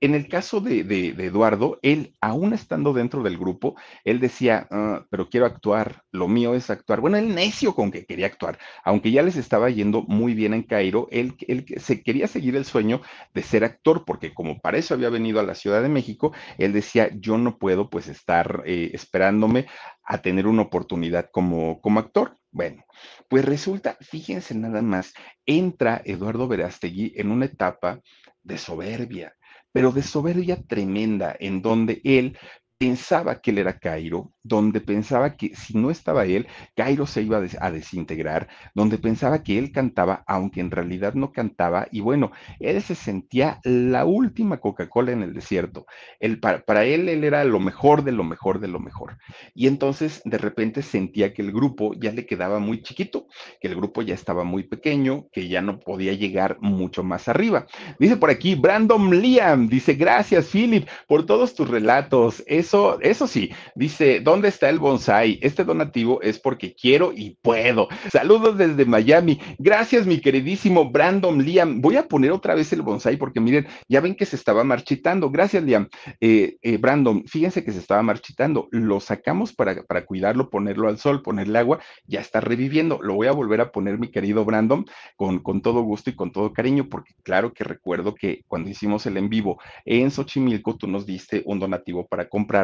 en el caso de, Eduardo, él, aún estando dentro del grupo, él decía, ah, pero quiero actuar, lo mío es actuar. Bueno, él necio con que quería actuar, aunque ya les estaba yendo muy bien en Cairo, él, se quería seguir el sueño de ser actor, porque como para eso había venido a la Ciudad de México, él decía, yo no puedo pues estar eh, esperándome a tener una oportunidad como, como actor. Bueno, pues resulta, fíjense nada más, entra Eduardo Verástegui en una etapa de soberbia pero de soberbia tremenda, en donde él pensaba que él era Cairo, donde pensaba que si no estaba él, Cairo se iba a desintegrar, donde pensaba que él cantaba, aunque en realidad no cantaba, y bueno, él se sentía la última Coca-Cola en el desierto. Para, para, él, él era lo mejor de lo mejor de lo mejor. Y entonces de repente sentía que el grupo ya le quedaba muy chiquito, que el grupo ya estaba muy pequeño, que ya no podía llegar mucho más arriba. Dice por aquí Brandon Liam, dice, gracias Philip por todos tus relatos. Es eso, sí, dice, ¿dónde está el bonsai? Este donativo es porque quiero y puedo. Saludos desde Miami. Gracias, mi queridísimo Brandon Liam. Voy a poner otra vez el bonsai porque miren, ya ven que se estaba marchitando. Gracias, Liam. Eh, eh, Brandon, fíjense que se estaba marchitando. Lo sacamos para, para cuidarlo, ponerlo al sol, ponerle agua. Ya está reviviendo. Lo voy a volver a poner, mi querido Brandon, con, con todo gusto y con todo cariño, porque claro que recuerdo que cuando hicimos el en vivo en Xochimilco, tú nos diste un donativo para comprar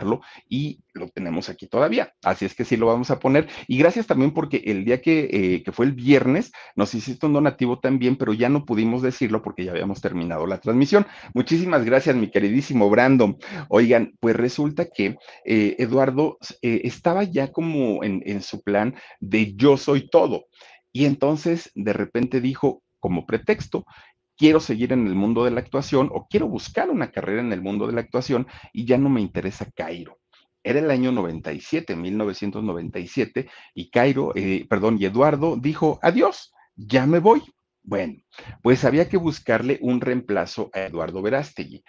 y lo tenemos aquí todavía. Así es que sí lo vamos a poner. Y gracias también porque el día que, eh, que fue el viernes nos hiciste un donativo también, pero ya no pudimos decirlo porque ya habíamos terminado la transmisión. Muchísimas gracias, mi queridísimo Brandon. Oigan, pues resulta que eh, Eduardo eh, estaba ya como en, en su plan de yo soy todo. Y entonces de repente dijo, como pretexto, quiero seguir en el mundo de la actuación o quiero buscar una carrera en el mundo de la actuación y ya no me interesa Cairo. Era el año 97, 1997, y Cairo, eh, perdón, y Eduardo dijo, adiós, ya me voy. Bueno, pues había que buscarle un reemplazo a Eduardo Verástegui.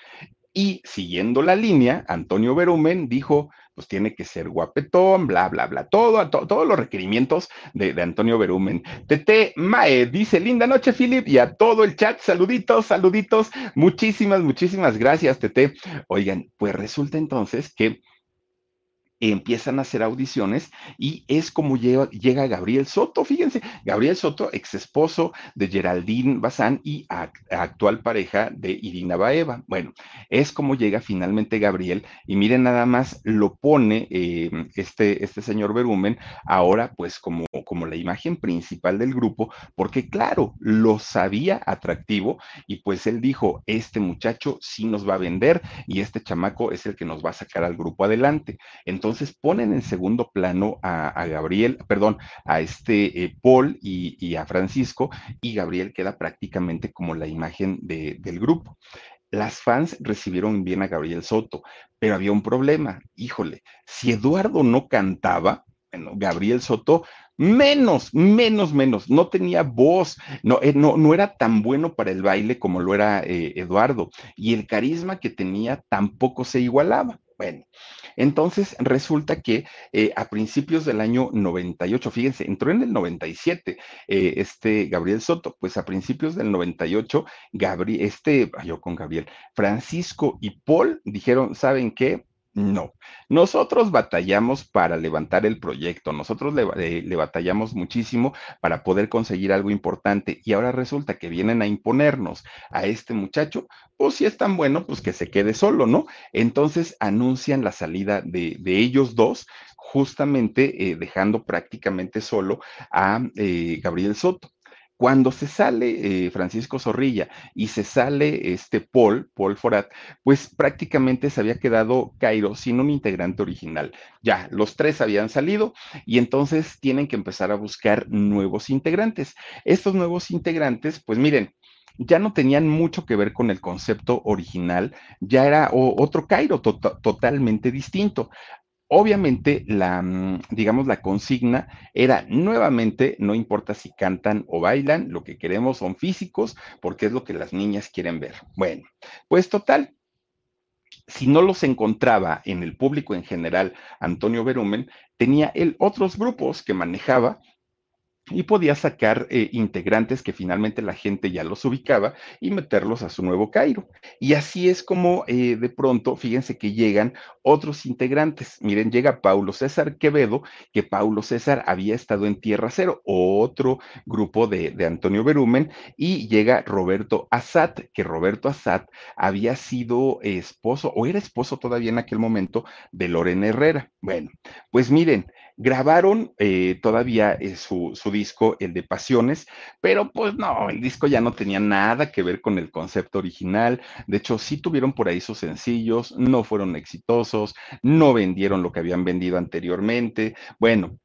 Y siguiendo la línea, Antonio Berumen dijo, pues tiene que ser guapetón, bla, bla, bla, todo, todos los requerimientos de, Antonio Berumen. Tete Mae dice, linda noche, Philip, y a todo el chat, saluditos, saluditos, muchísimas, muchísimas gracias, Tete. Oigan, pues resulta entonces que empiezan a hacer audiciones y es como llega, Gabriel Soto, fíjense, Gabriel Soto, ex esposo de Geraldine Bazán y actual pareja de Irina Baeva. Bueno, es como llega finalmente Gabriel y miren nada más, lo pone eh, este, este señor Berumen ahora pues como, como la imagen principal del grupo, porque claro, lo sabía atractivo y pues él dijo, este muchacho sí nos va a vender y este chamaco es el que nos va a sacar al grupo adelante. Entonces, entonces ponen en segundo plano a, Gabriel, perdón, a este eh, Paul y, a Francisco, y Gabriel queda prácticamente como la imagen del grupo. Las fans recibieron bien a Gabriel Soto, pero había un problema. Híjole, si Eduardo no cantaba, bueno, Gabriel Soto menos, menos, menos, no tenía voz, no, eh, no, no, era tan bueno para el baile como lo era eh, Eduardo, y el carisma que tenía tampoco se igualaba. Bueno, entonces resulta que eh, a principios del año 98, fíjense, entró en el 97 eh, este Gabriel Soto, pues a principios del 98, Gabriel, este, yo con Gabriel, Francisco y Paul dijeron, ¿saben qué? No, nosotros batallamos para levantar el proyecto, nosotros eh, le, batallamos muchísimo para poder conseguir algo importante y ahora resulta que vienen a imponernos a este muchacho, pues si es tan bueno, pues que se quede solo, ¿no? Entonces anuncian la salida de, ellos dos, justamente eh, dejando prácticamente solo a eh, Gabriel Soto. Cuando se sale eh, Francisco Zorrilla y se sale este Paul, Paul Forat, pues prácticamente se había quedado Cairo sin un integrante original. Ya, los tres habían salido y entonces tienen que empezar a buscar nuevos integrantes. Estos nuevos integrantes, pues miren, ya no tenían mucho que ver con el concepto original, ya era otro Cairo totalmente distinto. Obviamente, la, mm, digamos, la consigna era nuevamente, no importa si cantan o bailan, lo que queremos son físicos, porque es lo que las niñas quieren ver. Bueno, pues total, si no los encontraba en el público en general, Antonio Berumen tenía él otros grupos que manejaba y podía sacar eh, integrantes que finalmente la gente ya los ubicaba y meterlos a su nuevo Cairo. Y así es como eh, de pronto, fíjense que llegan otros integrantes. Miren, llega Paulo César Quevedo, que Paulo César había estado en Tierra Cero, otro grupo de, de Antonio Berumen, y llega Roberto Azat, que Roberto Azat había sido esposo, o era esposo todavía en aquel momento, de Lorena Herrera. Bueno, pues miren, Grabaron eh, todavía eh, su, su, disco, el de Pasiones, pero pues no, el disco ya no tenía nada que ver con el concepto original. De hecho, sí tuvieron por ahí sus sencillos, no fueron exitosos, no vendieron lo que habían vendido anteriormente. Bueno,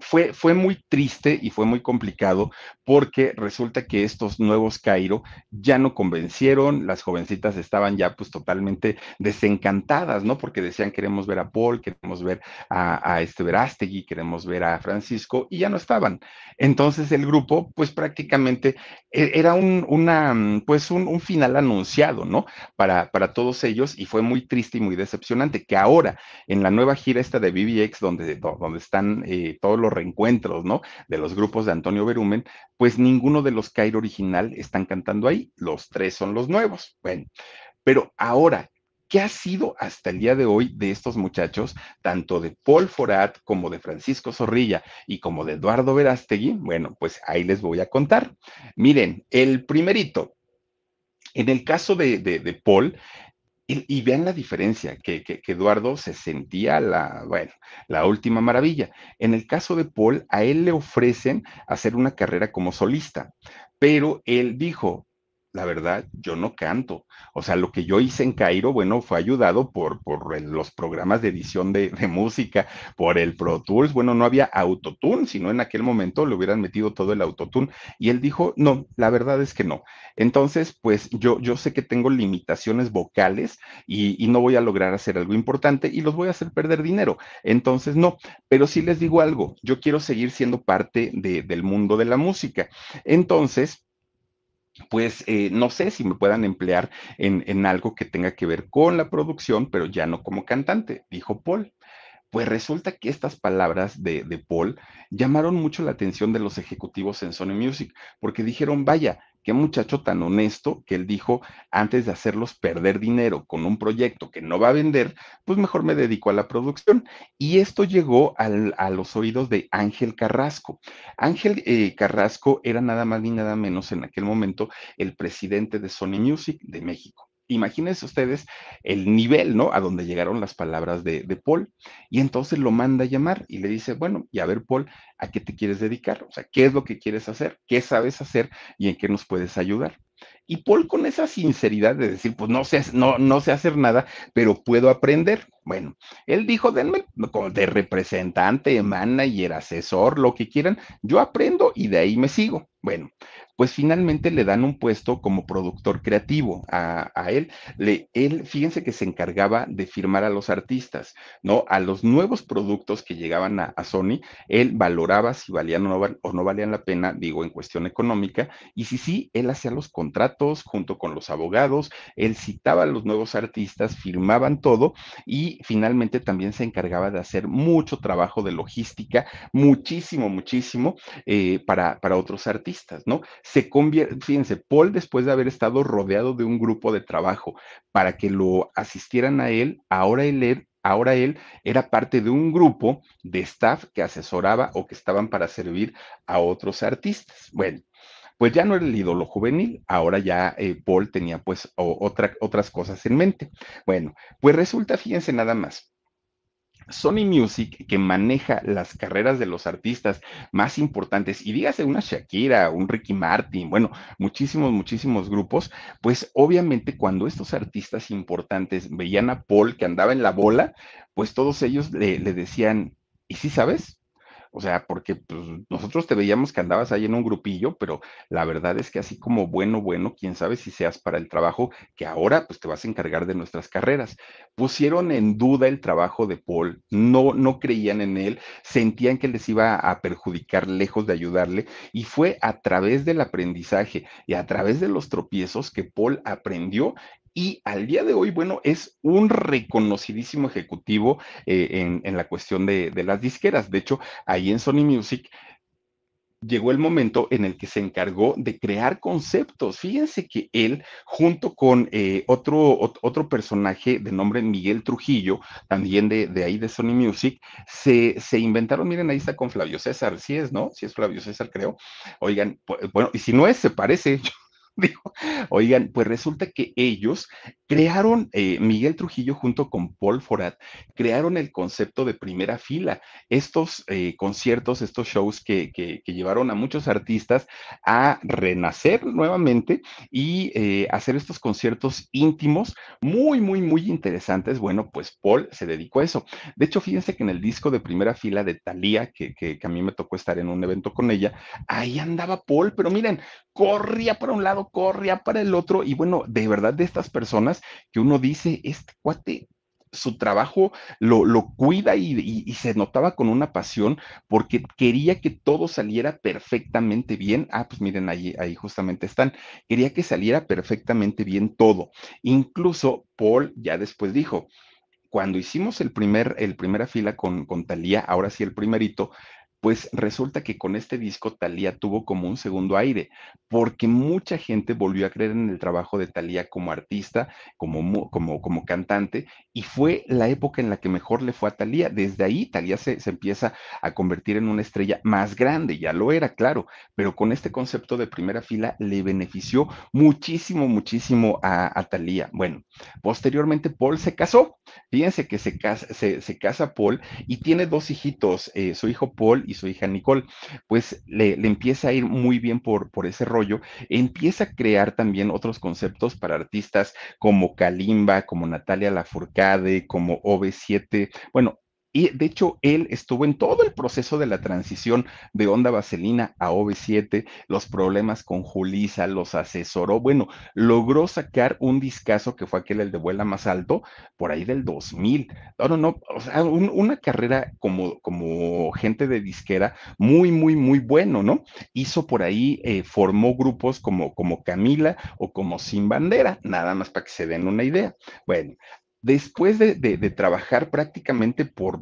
fue, fue muy triste y fue muy complicado porque resulta que estos nuevos Cairo ya no convencieron, las jovencitas estaban ya pues totalmente desencantadas, ¿no? Porque decían queremos ver a Paul, queremos ver a, a este Verástegui, queremos ver a Francisco y ya no estaban. Entonces el grupo pues prácticamente e, era un, una, pues un, un final anunciado, ¿no? Para, para todos ellos y fue muy triste y muy decepcionante que ahora en la nueva gira esta de BBX donde, donde están eh, todos los reencuentros, ¿no? De los grupos de Antonio Berumen, pues ninguno de los Cairo original están cantando ahí, los tres son los nuevos. Bueno, pero ahora, ¿qué ha sido hasta el día de hoy de estos muchachos, tanto de Paul Forat como de Francisco Zorrilla y como de Eduardo Verástegui? Bueno, pues ahí les voy a contar. Miren, el primerito, en el caso de, de, de Paul, y, vean la diferencia, que, Eduardo se sentía la, bueno, la última maravilla. En el caso de Paul, a él le ofrecen hacer una carrera como solista, pero él dijo, la verdad, yo no canto. O sea, lo que yo hice en Cairo, bueno, fue ayudado por, por los programas de edición de, música, por el Pro Tools. Bueno, no había autotune, sino en aquel momento le hubieran metido todo el autotune. Y él dijo, no, la verdad es que no. Entonces, pues yo, yo sé que tengo limitaciones vocales y, no voy a lograr hacer algo importante y los voy a hacer perder dinero. Entonces, no, pero sí les digo algo, yo quiero seguir siendo parte del mundo de la música. Entonces, pues eh, no sé si me puedan emplear en, en algo que tenga que ver con la producción, pero ya no como cantante, dijo Paul. Pues resulta que estas palabras de, de, Paul llamaron mucho la atención de los ejecutivos en Sony Music, porque dijeron, vaya, qué muchacho tan honesto que él dijo, antes de hacerlos perder dinero con un proyecto que no va a vender, pues mejor me dedico a la producción. Y esto llegó a los oídos de Ángel Carrasco. Ángel eh, Carrasco era nada más ni nada menos en aquel momento el presidente de Sony Music de México imagínense ustedes el nivel, ¿no? A donde llegaron las palabras de, de, Paul. Y entonces lo manda a llamar y le dice, bueno, y a ver, Paul, ¿a qué te quieres dedicar? O sea, ¿qué es lo que quieres hacer? ¿Qué sabes hacer? ¿Y en qué nos puedes ayudar? Y Paul con esa sinceridad de decir, pues no sé, no, no sé hacer nada, pero puedo aprender. Bueno, él dijo, denme de representante, manager, asesor, lo que quieran, yo aprendo y de ahí me sigo. Bueno, pues finalmente le dan un puesto como productor creativo a, a él. Le, él, fíjense que se encargaba de firmar a los artistas, ¿no? A los nuevos productos que llegaban a, a Sony, él valoraba si valían o no, o no, valían la pena, digo, en cuestión económica, y si sí, él hacía los contratos junto con los abogados, él citaba a los nuevos artistas, firmaban todo y finalmente también se encargaba de hacer mucho trabajo de logística, muchísimo, muchísimo eh, para, para otros artistas, ¿no? se convierte, fíjense, Paul después de haber estado rodeado de un grupo de trabajo para que lo asistieran a él, ahora él, ahora él era parte de un grupo de staff que asesoraba o que estaban para servir a otros artistas. Bueno, pues ya no era el ídolo juvenil, ahora ya eh, Paul tenía pues otra, otras cosas en mente. Bueno, pues resulta, fíjense nada más, Sony Music, que maneja las carreras de los artistas más importantes, y dígase una Shakira, un Ricky Martin, bueno, muchísimos, muchísimos grupos, pues obviamente cuando estos artistas importantes veían a Paul que andaba en la bola, pues todos ellos le, decían, ¿y si sabes? O sea, porque pues, nosotros te veíamos que andabas ahí en un grupillo, pero la verdad es que así como bueno, bueno, quién sabe si seas para el trabajo que ahora pues te vas a encargar de nuestras carreras. Pusieron en duda el trabajo de Paul, no, no creían en él, sentían que les iba a perjudicar lejos de ayudarle y fue a través del aprendizaje y a través de los tropiezos que Paul aprendió y al día de hoy, bueno, es un reconocidísimo ejecutivo eh, en, la cuestión de, las disqueras. De hecho, ahí en Sony Music llegó el momento en el que se encargó de crear conceptos. Fíjense que él, junto con eh, otro, otro personaje de nombre Miguel Trujillo, también de, ahí de Sony Music, se, se, inventaron, miren, ahí está con Flavio César, sí es, ¿no? Sí es Flavio César, creo. Oigan, bueno, y si no es, se parece. Digo, oigan, pues resulta que ellos crearon, eh, Miguel Trujillo junto con Paul Forat, crearon el concepto de primera fila. Estos eh, conciertos, estos shows que, que, llevaron a muchos artistas a renacer nuevamente y eh, hacer estos conciertos íntimos muy, muy, muy interesantes. Bueno, pues Paul se dedicó a eso. De hecho, fíjense que en el disco de primera fila de Thalía, que, que, que a mí me tocó estar en un evento con ella, ahí andaba Paul, pero miren, corría para un lado, corría para el otro, y bueno, de verdad de estas personas que uno dice, este cuate su trabajo lo, lo cuida y, se notaba con una pasión porque quería que todo saliera perfectamente bien. Ah, pues miren, ahí, ahí justamente están. Quería que saliera perfectamente bien todo. Incluso Paul ya después dijo, cuando hicimos el primer, el primera fila con, con Talía, ahora sí el primerito, pues resulta que con este disco Talía tuvo como un segundo aire, porque mucha gente volvió a creer en el trabajo de Talía como artista, como, como, como cantante, y fue la época en la que mejor le fue a Talía. Desde ahí Talía se, se, empieza a convertir en una estrella más grande, ya lo era, claro, pero con este concepto de primera fila le benefició muchísimo, muchísimo a, a Talía. Bueno, posteriormente Paul se casó, fíjense que se casa, se, se casa Paul y tiene dos hijitos, eh, su hijo Paul y su hija Nicole, pues le, le empieza a ir muy bien por, por ese rollo, empieza a crear también otros conceptos para artistas como Kalimba, como Natalia Lafourcade, como OV7, bueno, Y de hecho, él estuvo en todo el proceso de la transición de Onda Vaselina a OV7, los problemas con Julisa, los asesoró. Bueno, logró sacar un discazo que fue aquel, el de vuela más alto, por ahí del 2000. No, no, o sea, un, una carrera como, como gente de disquera muy, muy, muy bueno, ¿no? Hizo por ahí, eh, formó grupos como, como Camila o como Sin Bandera, nada más para que se den una idea. Bueno, después de, trabajar prácticamente por,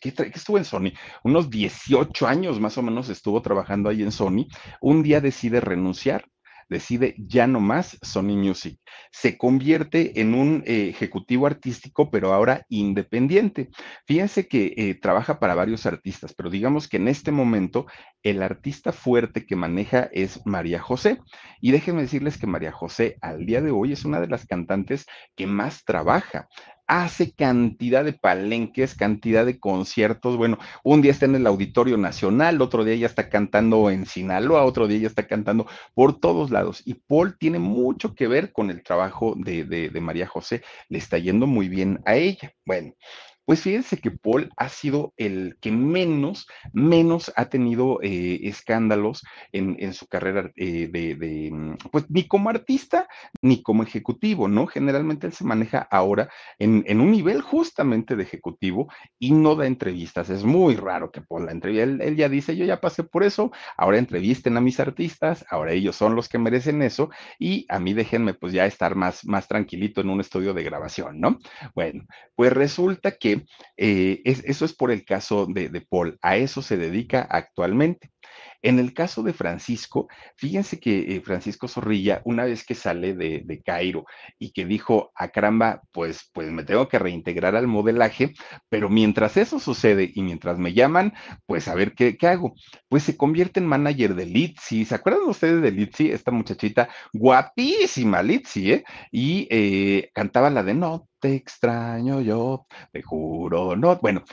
¿qué, ¿qué, estuvo en Sony? Unos 18 años más o menos estuvo trabajando ahí en Sony, un día decide renunciar decide ya no más Sony Music. Se convierte en un eh, ejecutivo artístico, pero ahora independiente. Fíjense que eh, trabaja para varios artistas, pero digamos que en este momento el artista fuerte que maneja es María José. Y déjenme decirles que María José al día de hoy es una de las cantantes que más trabaja hace cantidad de palenques, cantidad de conciertos. Bueno, un día está en el Auditorio Nacional, otro día ya está cantando en Sinaloa, otro día ya está cantando por todos lados. Y Paul tiene mucho que ver con el trabajo de, de, de María José. Le está yendo muy bien a ella. Bueno, pues fíjense que Paul ha sido el que menos, menos ha tenido eh, escándalos en, en, su carrera eh, de, mm, pues ni como artista ni como ejecutivo, ¿no? Generalmente él se maneja ahora en, en, un nivel justamente de ejecutivo y no da entrevistas. Es muy raro que Paul la entrevista. Él, él ya dice, yo ya pasé por eso, ahora entrevisten a mis artistas, ahora ellos son los que merecen eso y a mí déjenme pues ya estar más, más tranquilito en un estudio de grabación, ¿no? Bueno, pues resulta que eh, es, eso es por el caso de, Paul, a eso se dedica actualmente. En el caso de Francisco, fíjense que eh, Francisco Zorrilla, una vez que sale de, Cairo y que dijo, a ah, caramba, pues, pues me tengo que reintegrar al modelaje, pero mientras eso sucede y mientras me llaman, pues a ver qué, qué hago. Pues se convierte en manager de Litzy. ¿Se acuerdan ustedes de Litzy? Esta muchachita guapísima, Litzy, ¿eh? Y eh, cantaba la de No te extraño yo, te juro, no. Bueno,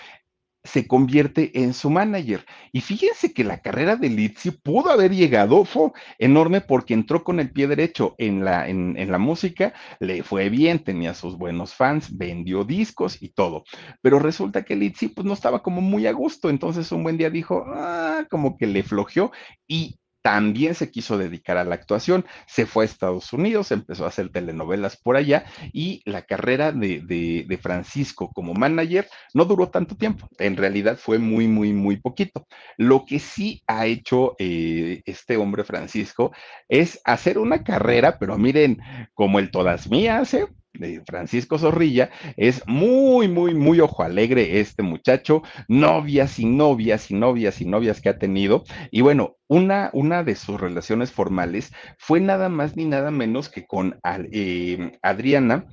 se convierte en su manager. Y fíjense que la carrera de Litzy pudo haber llegado, fue enorme porque entró con el pie derecho en la, en, en, la música, le fue bien, tenía sus buenos fans, vendió discos y todo. Pero resulta que Litzy pues no estaba como muy a gusto, entonces un buen día dijo, ah, como que le flojeó y también se quiso dedicar a la actuación, se fue a Estados Unidos, empezó a hacer telenovelas por allá y la carrera de, de, Francisco como manager no duró tanto tiempo, en realidad fue muy, muy, muy poquito. Lo que sí ha hecho eh, este hombre Francisco es hacer una carrera, pero miren, como el todas mías, ¿eh? Francisco Zorrilla, es muy, muy, muy ojo alegre este muchacho, novias y novias y novias y novias que ha tenido. Y bueno, una, una de sus relaciones formales fue nada más ni nada menos que con eh, Adriana,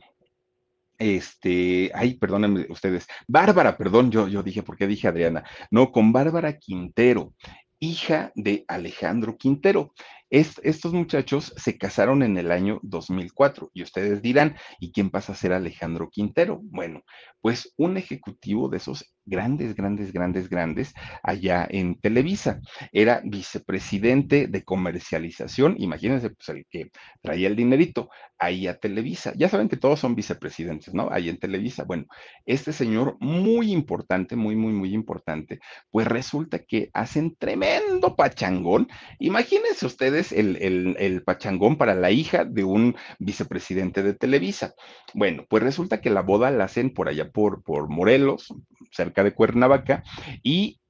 este, ay, perdónenme ustedes, Bárbara, perdón, yo, yo dije, ¿por qué dije Adriana? No, con Bárbara Quintero, hija de Alejandro Quintero. Es, estos muchachos se casaron en el año 2004 y ustedes dirán, ¿y quién pasa a ser Alejandro Quintero? Bueno, pues un ejecutivo de esos grandes, grandes, grandes, grandes allá en Televisa. Era vicepresidente de comercialización, imagínense, pues el que traía el dinerito ahí a Televisa. Ya saben que todos son vicepresidentes, ¿no? Ahí en Televisa. Bueno, este señor muy importante, muy, muy, muy importante, pues resulta que hacen tremendo pachangón. Imagínense ustedes el, pachangón para la hija de un vicepresidente de Televisa. Bueno, pues resulta que la boda la hacen por allá por, por Morelos, cerca de Cuernavaca, y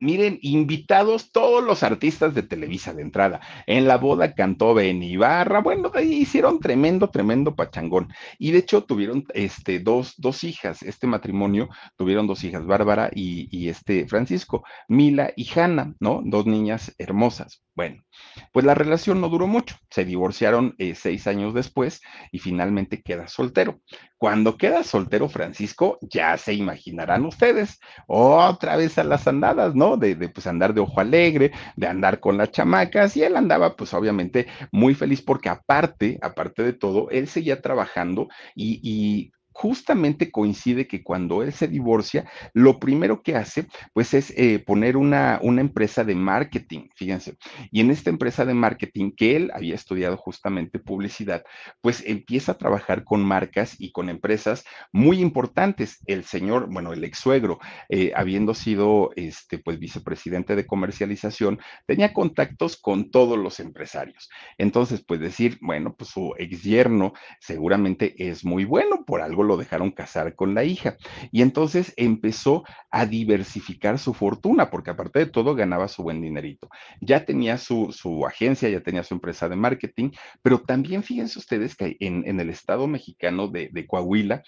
miren, invitados todos los artistas de Televisa de entrada. En la boda cantó Ben Ibarra, bueno, hicieron tremendo, tremendo pachangón. Y de hecho tuvieron este, dos, dos hijas, este matrimonio tuvieron dos hijas, Bárbara y, y este Francisco, Mila y Hanna, ¿no? Dos niñas hermosas. Bueno, pues la relación no duró mucho, se divorciaron eh, seis años después y finalmente queda soltero. Cuando queda soltero Francisco, ya se imaginarán ustedes, otra vez a las andadas, ¿no? De, pues andar de ojo alegre, de andar con las chamacas y él andaba pues obviamente muy feliz porque aparte, aparte de todo, él seguía trabajando y justamente coincide que cuando él se divorcia, lo primero que hace, pues es eh, poner una, una empresa de marketing, fíjense. Y en esta empresa de marketing que él había estudiado justamente publicidad, pues empieza a trabajar con marcas y con empresas muy importantes. El señor, bueno, el ex suegro, eh, habiendo sido este, pues vicepresidente de comercialización, tenía contactos con todos los empresarios. Entonces, pues decir, bueno, pues su ex yerno seguramente es muy bueno, por algo lo dejaron casar con la hija. Y entonces empezó a diversificar su fortuna, porque aparte de todo ganaba su buen dinerito. Ya tenía su, su agencia, ya tenía su empresa de marketing, pero también fíjense ustedes que en, en el estado mexicano de, de Coahuila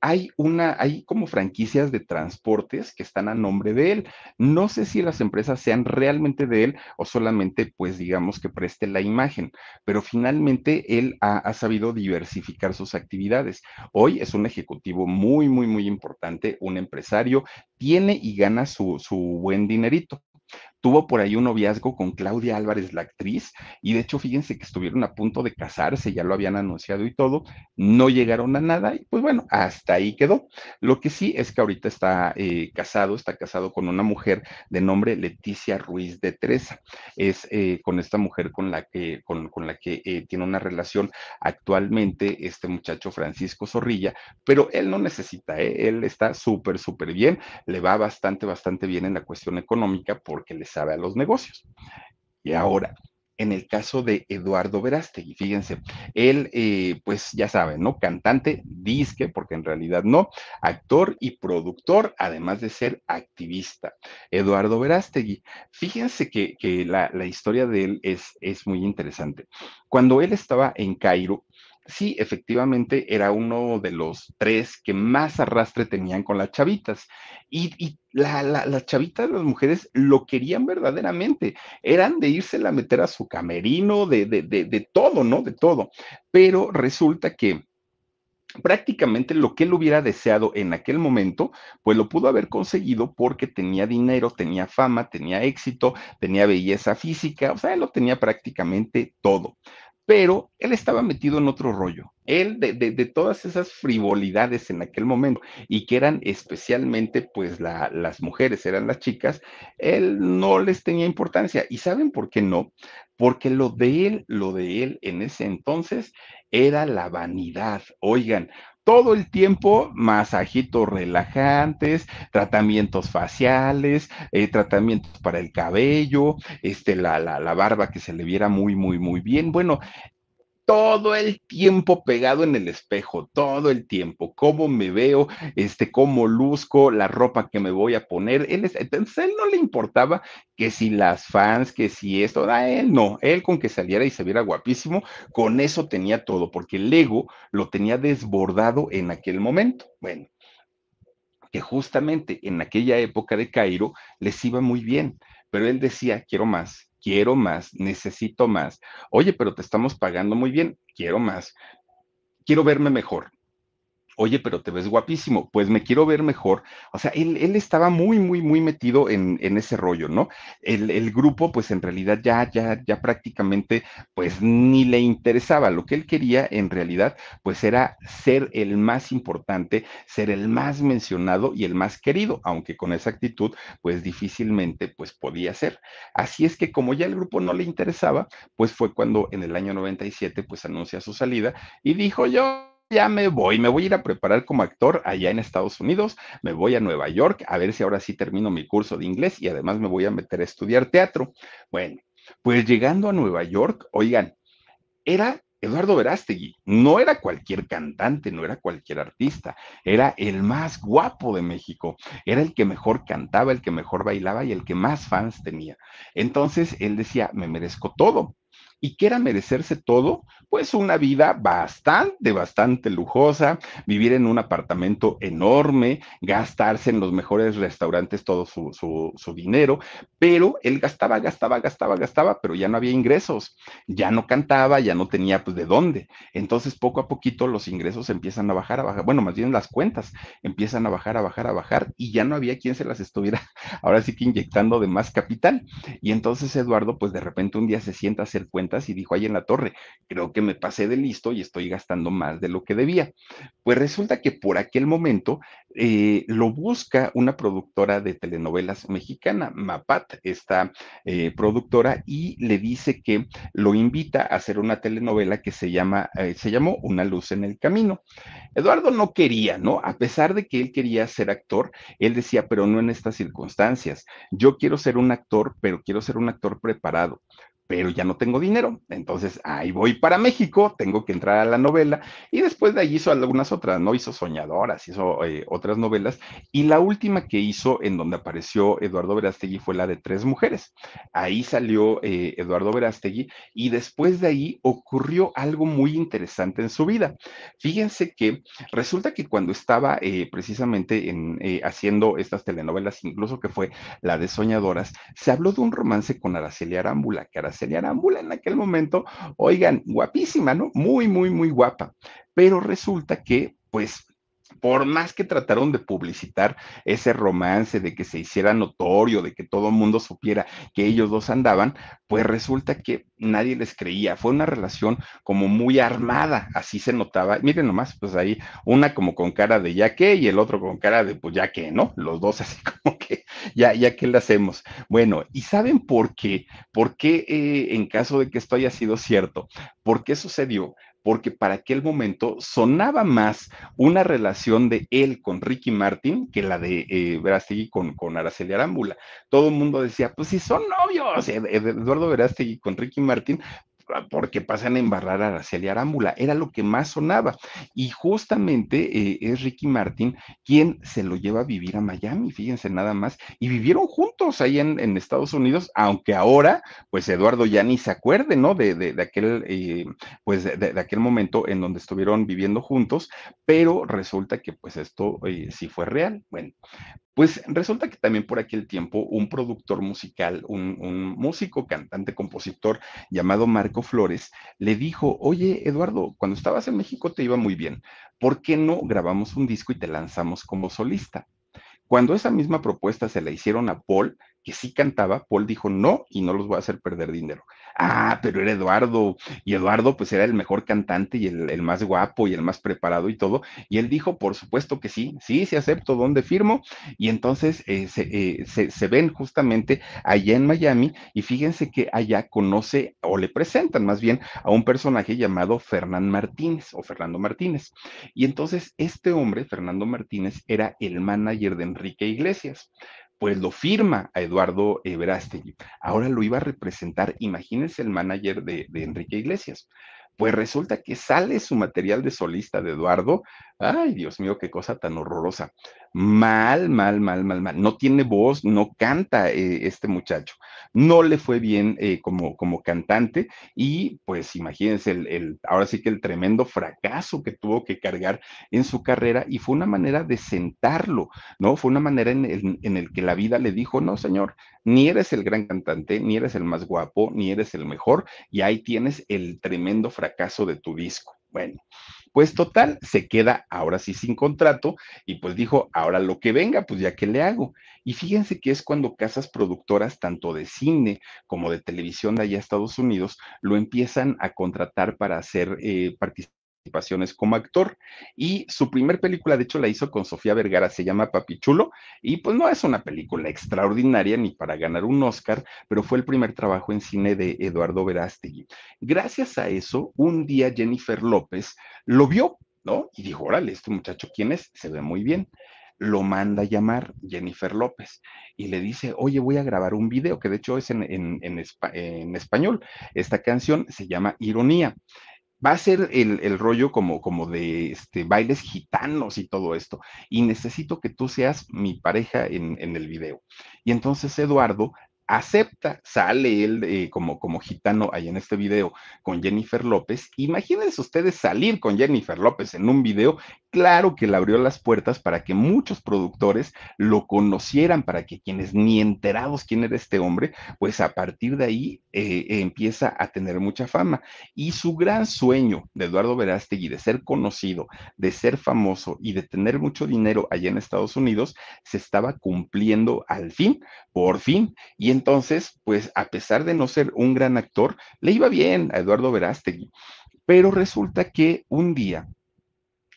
hay una, hay como franquicias de transportes que están a nombre de él. No sé si las empresas sean realmente de él o solamente, pues digamos que preste la imagen, pero finalmente él ha, sabido diversificar sus actividades. Hoy es un ejecutivo muy, muy, muy importante, un empresario, tiene y gana su, su buen dinerito tuvo por ahí un noviazgo con Claudia Álvarez, la actriz, y de hecho, fíjense que estuvieron a punto de casarse, ya lo habían anunciado y todo, no llegaron a nada, y pues bueno, hasta ahí quedó. Lo que sí es que ahorita está eh, casado, está casado con una mujer de nombre Leticia Ruiz de Teresa. Es eh, con esta mujer con la que, con, con la que eh, tiene una relación actualmente este muchacho Francisco Zorrilla, pero él no necesita, él está súper, súper bien, le va bastante, bastante bien en la cuestión económica porque le sabe a los negocios. Y ahora, en el caso de Eduardo Verástegui, fíjense, él, eh, pues ya saben, ¿no? Cantante, disque, porque en realidad no, actor y productor, además de ser activista. Eduardo Verástegui, fíjense que, que la, la, historia de él es, es muy interesante. Cuando él estaba en Cairo, sí, efectivamente era uno de los tres que más arrastre tenían con las chavitas. Y, y la, la, las chavitas, las mujeres, lo querían verdaderamente. Eran de irse a meter a su camerino, de, de todo, ¿no? De todo. Pero resulta que prácticamente lo que él hubiera deseado en aquel momento, pues lo pudo haber conseguido porque tenía dinero, tenía fama, tenía éxito, tenía belleza física, o sea, él lo tenía prácticamente todo pero él estaba metido en otro rollo. Él, de, todas esas frivolidades en aquel momento, y que eran especialmente, pues, la, las mujeres, eran las chicas, él no les tenía importancia. ¿Y saben por qué no? Porque lo de él, lo de él en ese entonces era la vanidad. Oigan, todo el tiempo masajitos relajantes, tratamientos faciales, eh, tratamientos para el cabello, este, la, la, la barba que se le viera muy, muy, muy bien. Bueno, todo el tiempo pegado en el espejo, todo el tiempo, cómo me veo, este, cómo luzco, la ropa que me voy a poner. Él es, entonces, él no le importaba que si las fans, que si esto, a él no, él con que saliera y se viera guapísimo, con eso tenía todo, porque el ego lo tenía desbordado en aquel momento. Bueno, que justamente en aquella época de Cairo les iba muy bien, pero él decía, quiero más, quiero más, necesito más. Oye, pero te estamos pagando muy bien, quiero más. Quiero verme mejor oye, pero te ves guapísimo, pues me quiero ver mejor. O sea, él, estaba muy, muy, muy metido en, ese rollo, ¿no? El, el, grupo, pues en realidad ya, ya, ya prácticamente, pues ni le interesaba. Lo que él quería en realidad, pues era ser el más importante, ser el más mencionado y el más querido, aunque con esa actitud, pues difícilmente, pues podía ser. Así es que como ya el grupo no le interesaba, pues fue cuando en el año 97, pues anuncia su salida y dijo yo ya me voy, me voy a ir a preparar como actor allá en Estados Unidos, me voy a Nueva York a ver si ahora sí termino mi curso de inglés y además me voy a meter a estudiar teatro. Bueno, pues llegando a Nueva York, oigan, era Eduardo Verástegui, no era cualquier cantante, no era cualquier artista, era el más guapo de México, era el que mejor cantaba, el que mejor bailaba y el que más fans tenía. Entonces él decía, me merezco todo y que era merecerse todo, pues una vida bastante, bastante lujosa, vivir en un apartamento enorme, gastarse en los mejores restaurantes todo su, su, su, dinero, pero él gastaba, gastaba, gastaba, gastaba, pero ya no había ingresos, ya no cantaba, ya no tenía pues de dónde. Entonces poco a poquito los ingresos empiezan a bajar, a bajar, bueno, más bien las cuentas empiezan a bajar, a bajar, a bajar, y ya no había quien se las estuviera, ahora sí que inyectando de más capital. Y entonces Eduardo, pues de repente un día se sienta a hacer cuentas y dijo ahí en la torre, creo que me pasé de listo y estoy gastando más de lo que debía. Pues resulta que por aquel momento eh, lo busca una productora de telenovelas mexicana, Mapat, esta eh, productora, y le dice que lo invita a hacer una telenovela que se llama, eh, se llamó Una luz en el camino. Eduardo no quería, ¿no? A pesar de que él quería ser actor, él decía, pero no en estas circunstancias. Yo quiero ser un actor, pero quiero ser un actor preparado pero ya no tengo dinero. Entonces, ahí voy para México, tengo que entrar a la novela y después de ahí hizo algunas otras, ¿no? Hizo Soñadoras, hizo eh, otras novelas y la última que hizo en donde apareció Eduardo Verástegui fue la de Tres Mujeres. Ahí salió eh, Eduardo Verástegui y después de ahí ocurrió algo muy interesante en su vida. Fíjense que resulta que cuando estaba eh, precisamente en, haciendo estas telenovelas, incluso que fue la de Soñadoras, se habló de un romance con Araceli Arámbula, que Araceli Celia Arámbula en aquel momento, oigan, guapísima, ¿no? Muy, muy, muy guapa. Pero resulta que, pues, por más que trataron de publicitar ese romance, de que se hiciera notorio, de que todo el mundo supiera que ellos dos andaban, pues resulta que nadie les creía. Fue una relación como muy armada, así se notaba. Miren nomás, pues ahí una como con cara de ya que y el otro con cara de pues ya que, ¿no? Los dos así como que ya, ya que le hacemos. Bueno, ¿y saben por qué? ¿Por qué eh, en caso de que esto haya sido cierto? ¿Por qué sucedió? Porque para aquel momento sonaba más una relación de él con Ricky Martin que la de eh, con, con Araceli Arámbula. Todo el mundo decía, pues si son novios, Eduardo Verástegui con Ricky Martin, porque pasan a embarrar a Araceli Arámbula, era lo que más sonaba. Y justamente eh, es Ricky Martin quien se lo lleva a vivir a Miami, fíjense nada más, y vivieron juntos ahí en, Estados Unidos, aunque ahora, pues Eduardo ya ni se acuerde, ¿no? De, de, aquel, eh, pues de, aquel momento en donde estuvieron viviendo juntos, pero resulta que pues esto eh, sí fue real. Bueno, pues resulta que también por aquel tiempo un productor musical, un, músico, cantante, compositor llamado Marco Flores, le dijo, oye Eduardo, cuando estabas en México te iba muy bien, ¿por qué no grabamos un disco y te lanzamos como solista? Cuando esa misma propuesta se la hicieron a Paul, que sí cantaba, Paul dijo no y no los voy a hacer perder dinero. Ah, pero era Eduardo, y Eduardo pues era el mejor cantante y el, más guapo y el más preparado y todo, y él dijo, por supuesto que sí, sí, sí acepto, ¿dónde firmo? Y entonces eh, eh, se, se, ven justamente allá en Miami y fíjense que allá conoce o le presentan más bien a un personaje llamado Fernán Martínez o Fernando Martínez. Y entonces este hombre, Fernando Martínez, era el manager de Enrique Iglesias pues lo firma a Eduardo Verástegui. Ahora lo iba a representar, imagínense el manager de, de Enrique Iglesias. Pues resulta que sale su material de solista de Eduardo. Ay, Dios mío, qué cosa tan horrorosa mal, mal, mal, mal, mal. No tiene voz, no canta eh, este muchacho. No le fue bien eh, como, como cantante y pues imagínense el, ahora sí que el tremendo fracaso que tuvo que cargar en su carrera y fue una manera de sentarlo, ¿no? Fue una manera en el, en el que la vida le dijo, no, señor, ni eres el gran cantante, ni eres el más guapo, ni eres el mejor y ahí tienes el tremendo fracaso de tu disco. Bueno, pues total, se queda ahora sí sin contrato y pues dijo, ahora lo que venga, pues ya que le hago. Y fíjense que es cuando casas productoras, tanto de cine como de televisión de allá Estados Unidos, lo empiezan a contratar para hacer eh, como actor. Y su primer película, de hecho, la hizo con Sofía Vergara, se llama Papichulo, y pues no es una película extraordinaria ni para ganar un Oscar, pero fue el primer trabajo en cine de Eduardo Verástegui. Gracias a eso, un día Jennifer López lo vio, ¿no? Y dijo, órale, este muchacho, ¿quién es? Se ve muy bien. Lo manda a llamar Jennifer López y le dice, oye, voy a grabar un video, que de hecho es en, en, español. Esta canción se llama Ironía va a ser el, rollo como, como de este, bailes gitanos y todo esto. Y necesito que tú seas mi pareja en, en, el video. Y entonces Eduardo acepta, sale él eh, como, como gitano ahí en este video con Jennifer López. Imagínense ustedes salir con Jennifer López en un video, claro que le abrió las puertas para que muchos productores lo conocieran, para que quienes ni enterados quién era este hombre, pues a partir de ahí eh, empieza a tener mucha fama. Y su gran sueño de Eduardo Verástegui de ser conocido, de ser famoso y de tener mucho dinero allá en Estados Unidos, se estaba cumpliendo al fin, por fin. Y entonces, pues a pesar de no ser un gran actor, le iba bien a Eduardo Verástegui. Pero resulta que un día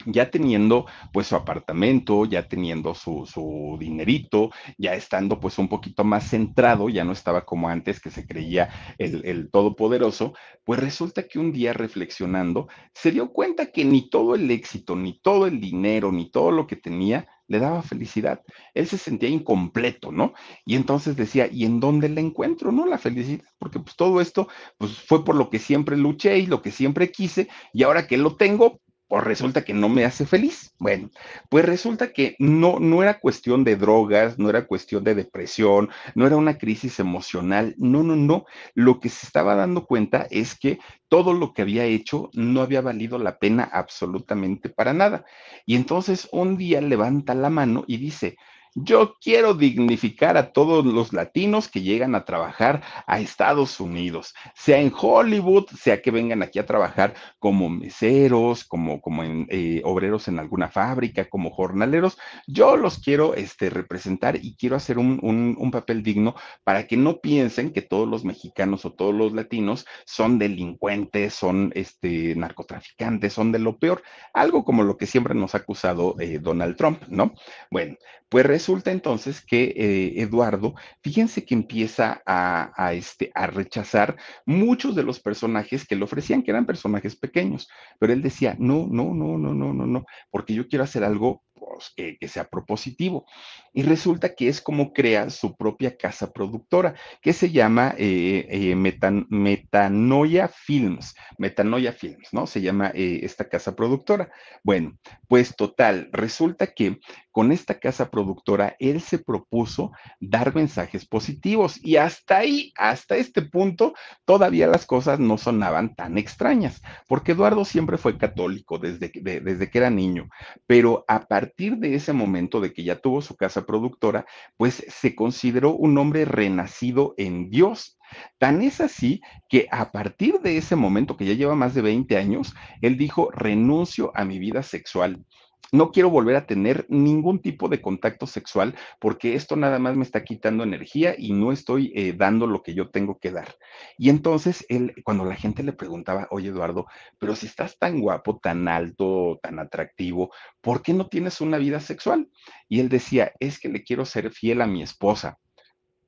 ya teniendo pues su apartamento, ya teniendo su, su, dinerito, ya estando pues un poquito más centrado, ya no estaba como antes que se creía el, el, todopoderoso, pues resulta que un día reflexionando se dio cuenta que ni todo el éxito, ni todo el dinero, ni todo lo que tenía le daba felicidad. Él se sentía incompleto, ¿no? Y entonces decía, ¿y en dónde la encuentro, no? La felicidad, porque pues todo esto pues fue por lo que siempre luché y lo que siempre quise, y ahora que lo tengo, pues resulta que no me hace feliz. Bueno, pues resulta que no, no era cuestión de drogas, no era cuestión de depresión, no era una crisis emocional, no, no, no. Lo que se estaba dando cuenta es que todo lo que había hecho no había valido la pena absolutamente para nada. Y entonces un día levanta la mano y dice, yo quiero dignificar a todos los latinos que llegan a trabajar a Estados Unidos, sea en Hollywood, sea que vengan aquí a trabajar como meseros, como, como eh, obreros en alguna fábrica, como jornaleros. Yo los quiero este, representar y quiero hacer un, un, un papel digno para que no piensen que todos los mexicanos o todos los latinos son delincuentes, son este, narcotraficantes, son de lo peor. Algo como lo que siempre nos ha acusado eh, Donald Trump, ¿no? Bueno, pues resulta entonces que eh, Eduardo, fíjense que empieza a, a, este, a rechazar muchos de los personajes que le ofrecían, que eran personajes pequeños, pero él decía, no, no, no, no, no, no, no, porque yo quiero hacer algo pues, que, sea propositivo. Y resulta que es como crea su propia casa productora, que se llama eh, eh, Metan, Metanoia Films, Metanoia Films, ¿no? Se llama eh, esta casa productora. Bueno, pues total, resulta que con esta casa productora, él se propuso dar mensajes positivos y hasta ahí, hasta este punto, todavía las cosas no sonaban tan extrañas, porque Eduardo siempre fue católico desde, de, desde que era niño, pero a partir de ese momento de que ya tuvo su casa productora, pues se consideró un hombre renacido en Dios. Tan es así que a partir de ese momento, que ya lleva más de 20 años, él dijo, renuncio a mi vida sexual no quiero volver a tener ningún tipo de contacto sexual porque esto nada más me está quitando energía y no estoy eh, dando lo que yo tengo que dar. Y entonces él, cuando la gente le preguntaba, oye Eduardo, pero si estás tan guapo, tan alto, tan atractivo, ¿por qué no tienes una vida sexual? Y él decía, es que le quiero ser fiel a mi esposa.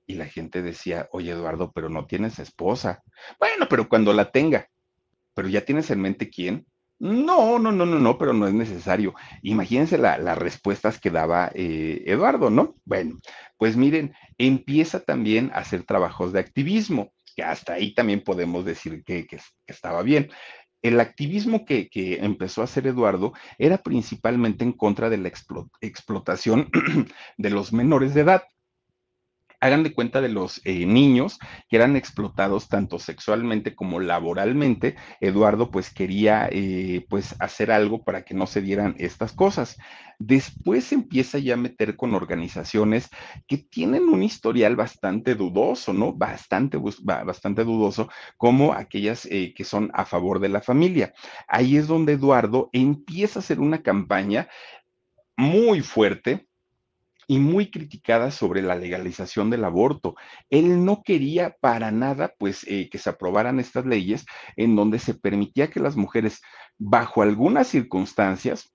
Y la gente decía, oye Eduardo, pero no tienes esposa. Bueno, pero cuando la tenga, pero ya tienes en mente quién. No, no, no, no, no, pero no es necesario. Imagínense la, las respuestas que daba eh, Eduardo, ¿no? Bueno, pues miren, empieza también a hacer trabajos de activismo, que hasta ahí también podemos decir que, estaba bien. El activismo que, empezó a hacer Eduardo era principalmente en contra de la explotación de los menores de edad hagan de cuenta de los eh, niños que eran explotados tanto sexualmente como laboralmente, Eduardo pues quería eh, pues hacer algo para que no se dieran estas cosas. Después empieza ya a meter con organizaciones que tienen un historial bastante dudoso, ¿no? Bastante, bastante dudoso, como aquellas eh, que son a favor de la familia. Ahí es donde Eduardo empieza a hacer una campaña muy fuerte y muy criticada sobre la legalización del aborto. Él no quería para nada, pues, eh, que se aprobaran estas leyes en donde se permitía que las mujeres, bajo algunas circunstancias,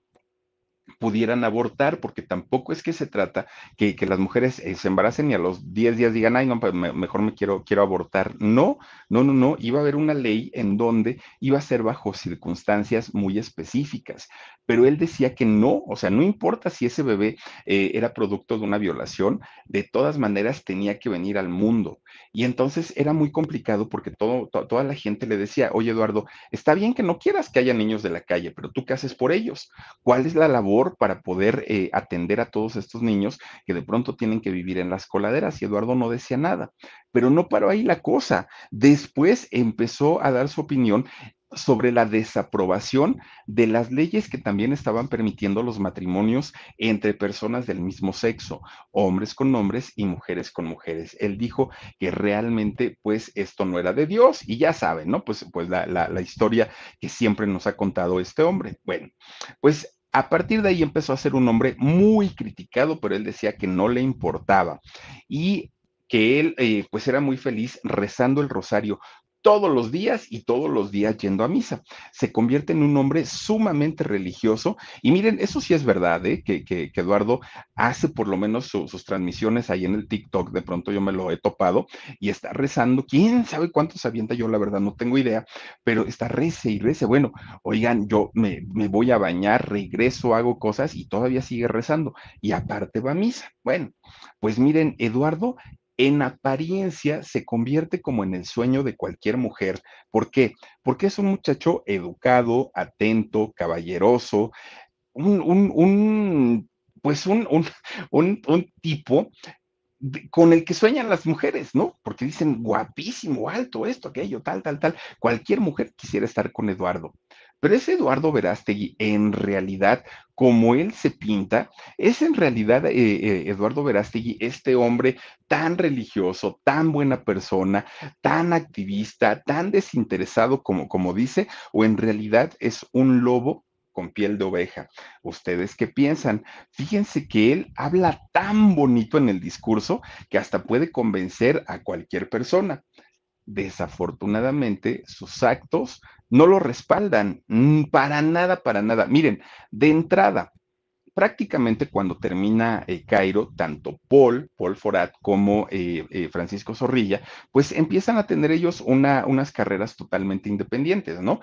pudieran abortar, porque tampoco es que se trata que, que las mujeres eh, se embaracen y a los 10 días digan, ay, no, pues me, mejor me quiero, quiero abortar. No, no, no, no, iba a haber una ley en donde iba a ser bajo circunstancias muy específicas, pero él decía que no, o sea, no importa si ese bebé eh, era producto de una violación, de todas maneras tenía que venir al mundo. Y entonces era muy complicado porque todo, to, toda la gente le decía, oye Eduardo, está bien que no quieras que haya niños de la calle, pero tú qué haces por ellos? ¿Cuál es la labor? Para poder eh, atender a todos estos niños que de pronto tienen que vivir en las coladeras y Eduardo no decía nada. Pero no paró ahí la cosa. Después empezó a dar su opinión sobre la desaprobación de las leyes que también estaban permitiendo los matrimonios entre personas del mismo sexo, hombres con hombres y mujeres con mujeres. Él dijo que realmente pues esto no era de Dios y ya saben, ¿no? Pues, pues la, la, la historia que siempre nos ha contado este hombre. Bueno, pues a partir de ahí empezó a ser un hombre muy criticado, pero él decía que no le importaba y que él eh, pues era muy feliz rezando el rosario todos los días y todos los días yendo a misa. Se convierte en un hombre sumamente religioso y miren, eso sí es verdad, ¿eh? que, que, Eduardo hace por lo menos sus transmisiones ahí en el TikTok, de pronto yo me lo he topado y está rezando, quién sabe cuántos avienta yo, la verdad no tengo idea, pero está rece y rece, bueno, oigan, yo me, me voy a bañar, regreso, hago cosas y todavía sigue rezando y aparte va a misa. Bueno, pues miren, Eduardo en apariencia se convierte como en el sueño de cualquier mujer. ¿Por qué? Porque es un muchacho educado, atento, caballeroso, un, un, pues un, un, un tipo con el que sueñan las mujeres, ¿no? Porque dicen guapísimo, alto, esto, aquello, tal, tal, tal. Cualquier mujer quisiera estar con Eduardo. Pero ese Eduardo Verástegui, en realidad, como él se pinta, es en realidad eh, eh, Eduardo Verástegui, este hombre tan religioso, tan buena persona, tan activista, tan desinteresado como, como dice, o en realidad es un lobo con piel de oveja. ¿Ustedes qué piensan? Fíjense que él habla tan bonito en el discurso que hasta puede convencer a cualquier persona. Desafortunadamente, sus actos no lo respaldan, mm, para nada, para nada. Miren, de entrada, prácticamente cuando termina eh, Cairo, tanto Paul, Paul Forat, como eh, eh, Francisco Zorrilla, pues empiezan a tener ellos una, unas carreras totalmente independientes, ¿no?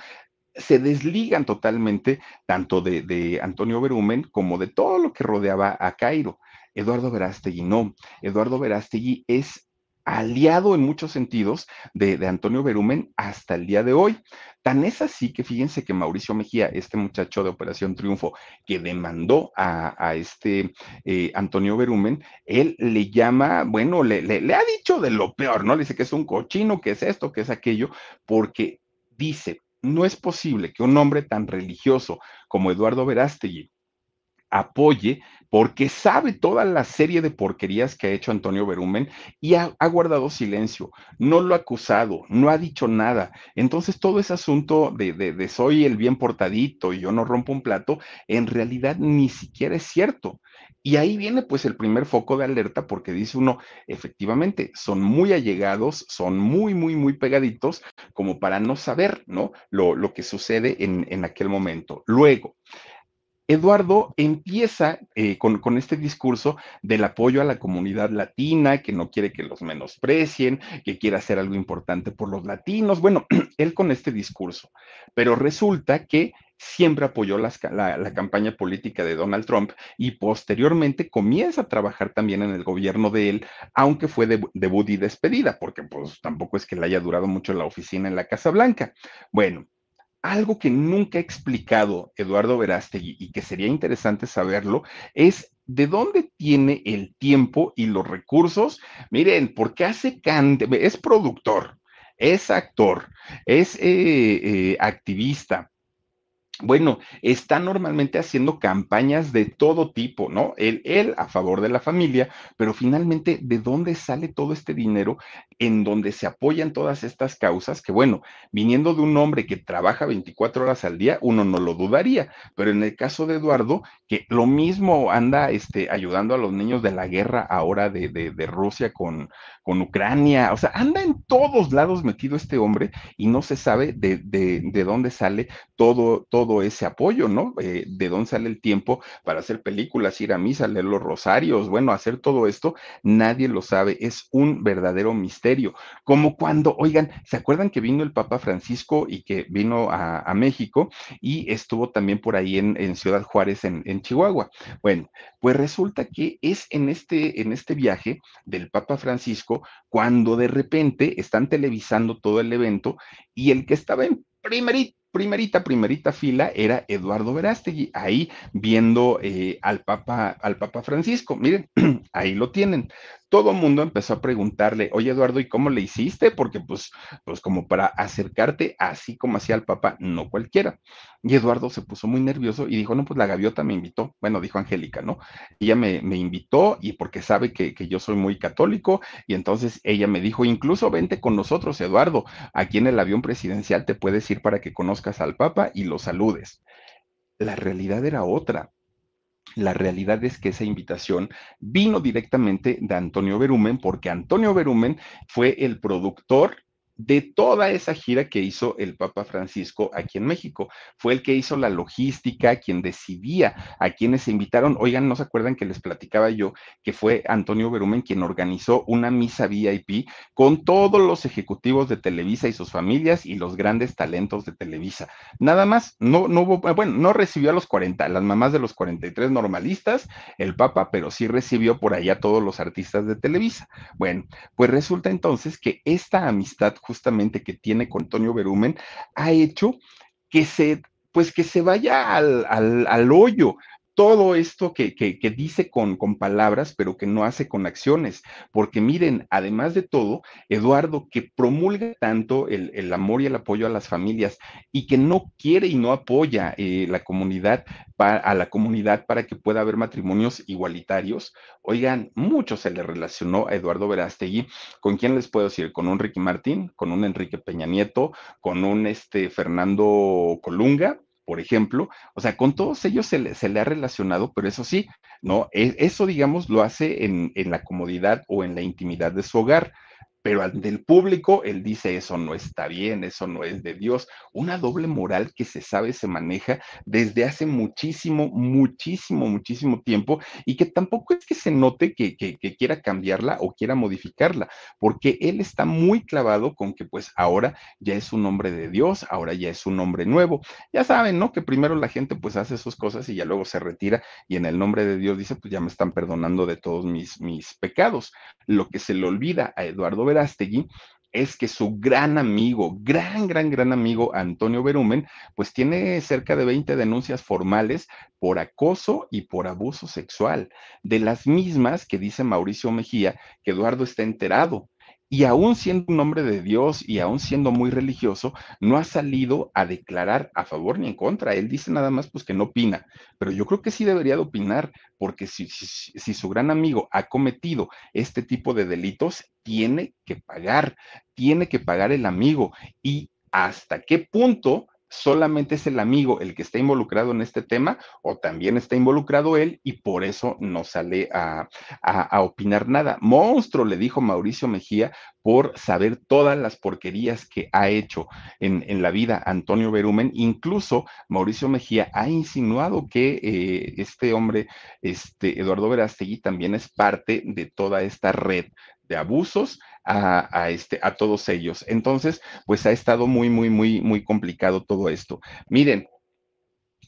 Se desligan totalmente tanto de, de Antonio Berumen como de todo lo que rodeaba a Cairo. Eduardo Verástegui no. Eduardo Verástegui es aliado en muchos sentidos de, Antonio Berumen hasta el día de hoy. Tan es así que fíjense que Mauricio Mejía, este muchacho de Operación Triunfo, que demandó a, este eh, Antonio Berumen, él le llama, bueno, le, le, ha dicho de lo peor, ¿no? Le dice que es un cochino, que es esto, que es aquello, porque dice, no es posible que un hombre tan religioso como Eduardo Verástegui apoye porque sabe toda la serie de porquerías que ha hecho Antonio Berumen y ha, guardado silencio, no lo ha acusado, no ha dicho nada. Entonces todo ese asunto de, de, soy el bien portadito y yo no rompo un plato, en realidad ni siquiera es cierto. Y ahí viene pues el primer foco de alerta porque dice uno, efectivamente, son muy allegados, son muy, muy, muy pegaditos como para no saber, ¿no? Lo, lo que sucede en, en aquel momento. Luego, Eduardo empieza eh, con, este discurso del apoyo a la comunidad latina, que no quiere que los menosprecien, que quiere hacer algo importante por los latinos. Bueno, él con este discurso, pero resulta que siempre apoyó la, la, campaña política de Donald Trump y posteriormente comienza a trabajar también en el gobierno de él, aunque fue de, debut y despedida, porque pues tampoco es que le haya durado mucho la oficina en la Casa Blanca. Bueno, algo que nunca ha explicado Eduardo Verástegui y que sería interesante saberlo es de dónde tiene el tiempo y los recursos. Miren, porque hace cante, es productor, es actor, es eh, eh, activista, bueno, está normalmente haciendo campañas de todo tipo, ¿no? Él, él a favor de la familia, pero finalmente, ¿de dónde sale todo este dinero en donde se apoyan todas estas causas? Que bueno, viniendo de un hombre que trabaja 24 horas al día, uno no lo dudaría, pero en el caso de Eduardo, que lo mismo anda este, ayudando a los niños de la guerra ahora de, de, de Rusia con, con Ucrania, o sea, anda en todos lados metido este hombre y no se sabe de, de, de dónde sale todo, todo ese apoyo, ¿no? Eh, de dónde sale el tiempo para hacer películas, ir a misa, leer los rosarios, bueno, hacer todo esto, nadie lo sabe, es un verdadero misterio. Como cuando, oigan, ¿se acuerdan que vino el Papa Francisco y que vino a, México y estuvo también por ahí en, Ciudad Juárez, en, Chihuahua? Bueno, pues resulta que es en este, en este viaje del Papa Francisco cuando de repente están televisando todo el evento y el que estaba en primerito primerita, primerita fila era Eduardo Verástegui, ahí viendo eh, al Papa, al Papa Francisco. Miren, ahí lo tienen todo el mundo empezó a preguntarle, oye Eduardo, ¿y cómo le hiciste? Porque pues, pues como para acercarte así como hacía el papá, no cualquiera. Y Eduardo se puso muy nervioso y dijo, no, pues la gaviota me invitó. Bueno, dijo Angélica, ¿no? Ella me, me invitó y porque sabe que, que, yo soy muy católico y entonces ella me dijo, incluso vente con nosotros, Eduardo, aquí en el avión presidencial te puedes ir para que conozcas al papa y lo saludes. La realidad era otra la realidad es que esa invitación vino directamente de Antonio Berumen, porque Antonio Berumen fue el productor de toda esa gira que hizo el Papa Francisco aquí en México. Fue el que hizo la logística, quien decidía a quienes se invitaron. Oigan, ¿no se acuerdan que les platicaba yo que fue Antonio Berumen quien organizó una misa VIP con todos los ejecutivos de Televisa y sus familias y los grandes talentos de Televisa? Nada más, no, no hubo, bueno, no recibió a los 40, las mamás de los 43 normalistas, el Papa, pero sí recibió por allá a todos los artistas de Televisa. Bueno, pues resulta entonces que esta amistad justamente que tiene con Antonio Berumen ha hecho que se pues que se vaya al, al, al hoyo, todo esto que, dice con, con, palabras, pero que no hace con acciones. Porque miren, además de todo, Eduardo, que promulga tanto el, amor y el apoyo a las familias y que no quiere y no apoya eh, la comunidad a la comunidad para que pueda haber matrimonios igualitarios. Oigan, mucho se le relacionó a Eduardo Verástegui. ¿Con quién les puedo decir? Con un Ricky Martín, con un Enrique Peña Nieto, con un este, Fernando Colunga por ejemplo, o sea, con todos ellos se le, ha relacionado, pero eso sí, ¿no? E, eso, digamos, lo hace en, en la comodidad o en la intimidad de su hogar pero ante el público él dice eso no está bien, eso no es de Dios. Una doble moral que se sabe se maneja desde hace muchísimo, muchísimo, muchísimo tiempo y que tampoco es que se note que, quiera cambiarla o quiera modificarla, porque él está muy clavado con que pues ahora ya es un hombre de Dios, ahora ya es un hombre nuevo. Ya saben, ¿no? Que primero la gente pues hace sus cosas y ya luego se retira y en el nombre de Dios dice pues ya me están perdonando de todos mis, mis pecados. Lo que se le olvida a Eduardo Verástegui es que su gran amigo, gran, gran, gran amigo Antonio Berumen, pues tiene cerca de 20 denuncias formales por acoso y por abuso sexual, de las mismas que dice Mauricio Mejía que Eduardo está enterado y aún siendo un hombre de Dios y aún siendo muy religioso, no ha salido a declarar a favor ni en contra. Él dice nada más pues que no opina, pero yo creo que sí debería de opinar, porque si, si, su gran amigo ha cometido este tipo de delitos, tiene que pagar, tiene que pagar el amigo. Y hasta qué punto solamente es el amigo el que está involucrado en este tema o también está involucrado él y por eso no sale a, opinar nada. Monstruo, le dijo Mauricio Mejía, por saber todas las porquerías que ha hecho en, la vida Antonio Berumen. Incluso Mauricio Mejía ha insinuado que eh, este hombre, este Eduardo Verástegui, también es parte de toda esta red de abusos a, este, a todos ellos. Entonces, pues ha estado muy, muy, muy, muy complicado todo esto. Miren,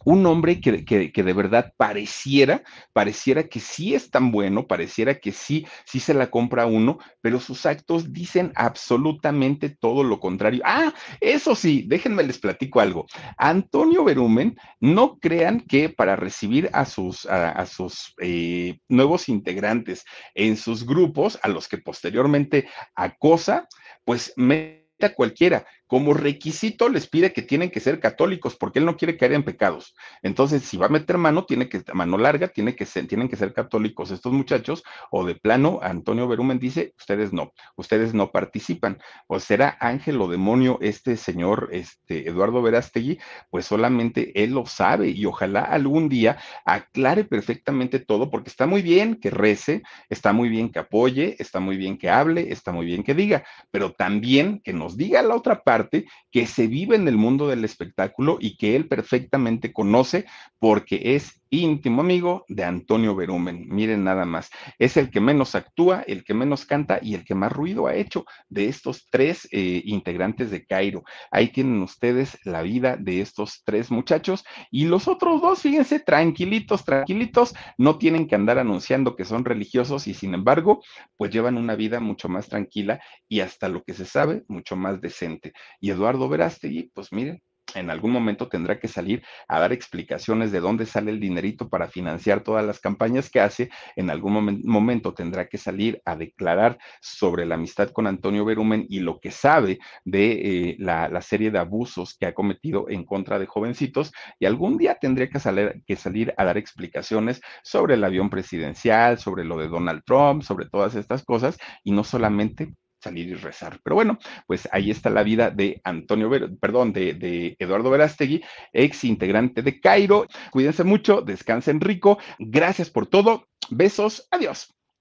un hombre que, que, de verdad pareciera, pareciera que sí es tan bueno, pareciera que sí, sí se la compra uno, pero sus actos dicen absolutamente todo lo contrario. Ah, eso sí, déjenme les platico algo. Antonio Berumen, no crean que para recibir a sus, a, sus eh, nuevos integrantes en sus grupos, a los que posteriormente acosa, pues me a cualquiera como requisito les pide que tienen que ser católicos porque él no quiere caer en pecados. Entonces, si va a meter mano, tiene que, mano larga, tiene que ser, tienen que ser católicos estos muchachos, o de plano, Antonio Berumen dice, ustedes no, ustedes no participan. O será ángel o demonio este señor, este Eduardo Verástegui, pues solamente él lo sabe y ojalá algún día aclare perfectamente todo, porque está muy bien que rece, está muy bien que apoye, está muy bien que hable, está muy bien que diga, pero también que nos diga la otra parte que se vive en el mundo del espectáculo y que él perfectamente conoce porque es íntimo amigo de Antonio Berumen. Miren nada más, es el que menos actúa, el que menos canta y el que más ruido ha hecho de estos tres eh, integrantes de Cairo. Ahí tienen ustedes la vida de estos tres muchachos y los otros dos, fíjense, tranquilitos, tranquilitos, no tienen que andar anunciando que son religiosos y sin embargo, pues llevan una vida mucho más tranquila y hasta lo que se sabe, mucho más decente. Y Eduardo Verástegui, pues miren, en algún momento tendrá que salir a dar explicaciones de dónde sale el dinerito para financiar todas las campañas que hace, en algún momento tendrá que salir a declarar sobre la amistad con Antonio Berumen y lo que sabe de eh, la, serie de abusos que ha cometido en contra de jovencitos y algún día tendría que que salir a dar explicaciones sobre el avión presidencial, sobre lo de Donald Trump, sobre todas estas cosas y no solamente salir y rezar. Pero bueno, pues ahí está la vida de Antonio, perdón, de, de Eduardo Verástegui, ex integrante de Cairo. Cuídense mucho, descansen rico. Gracias por todo. Besos. Adiós.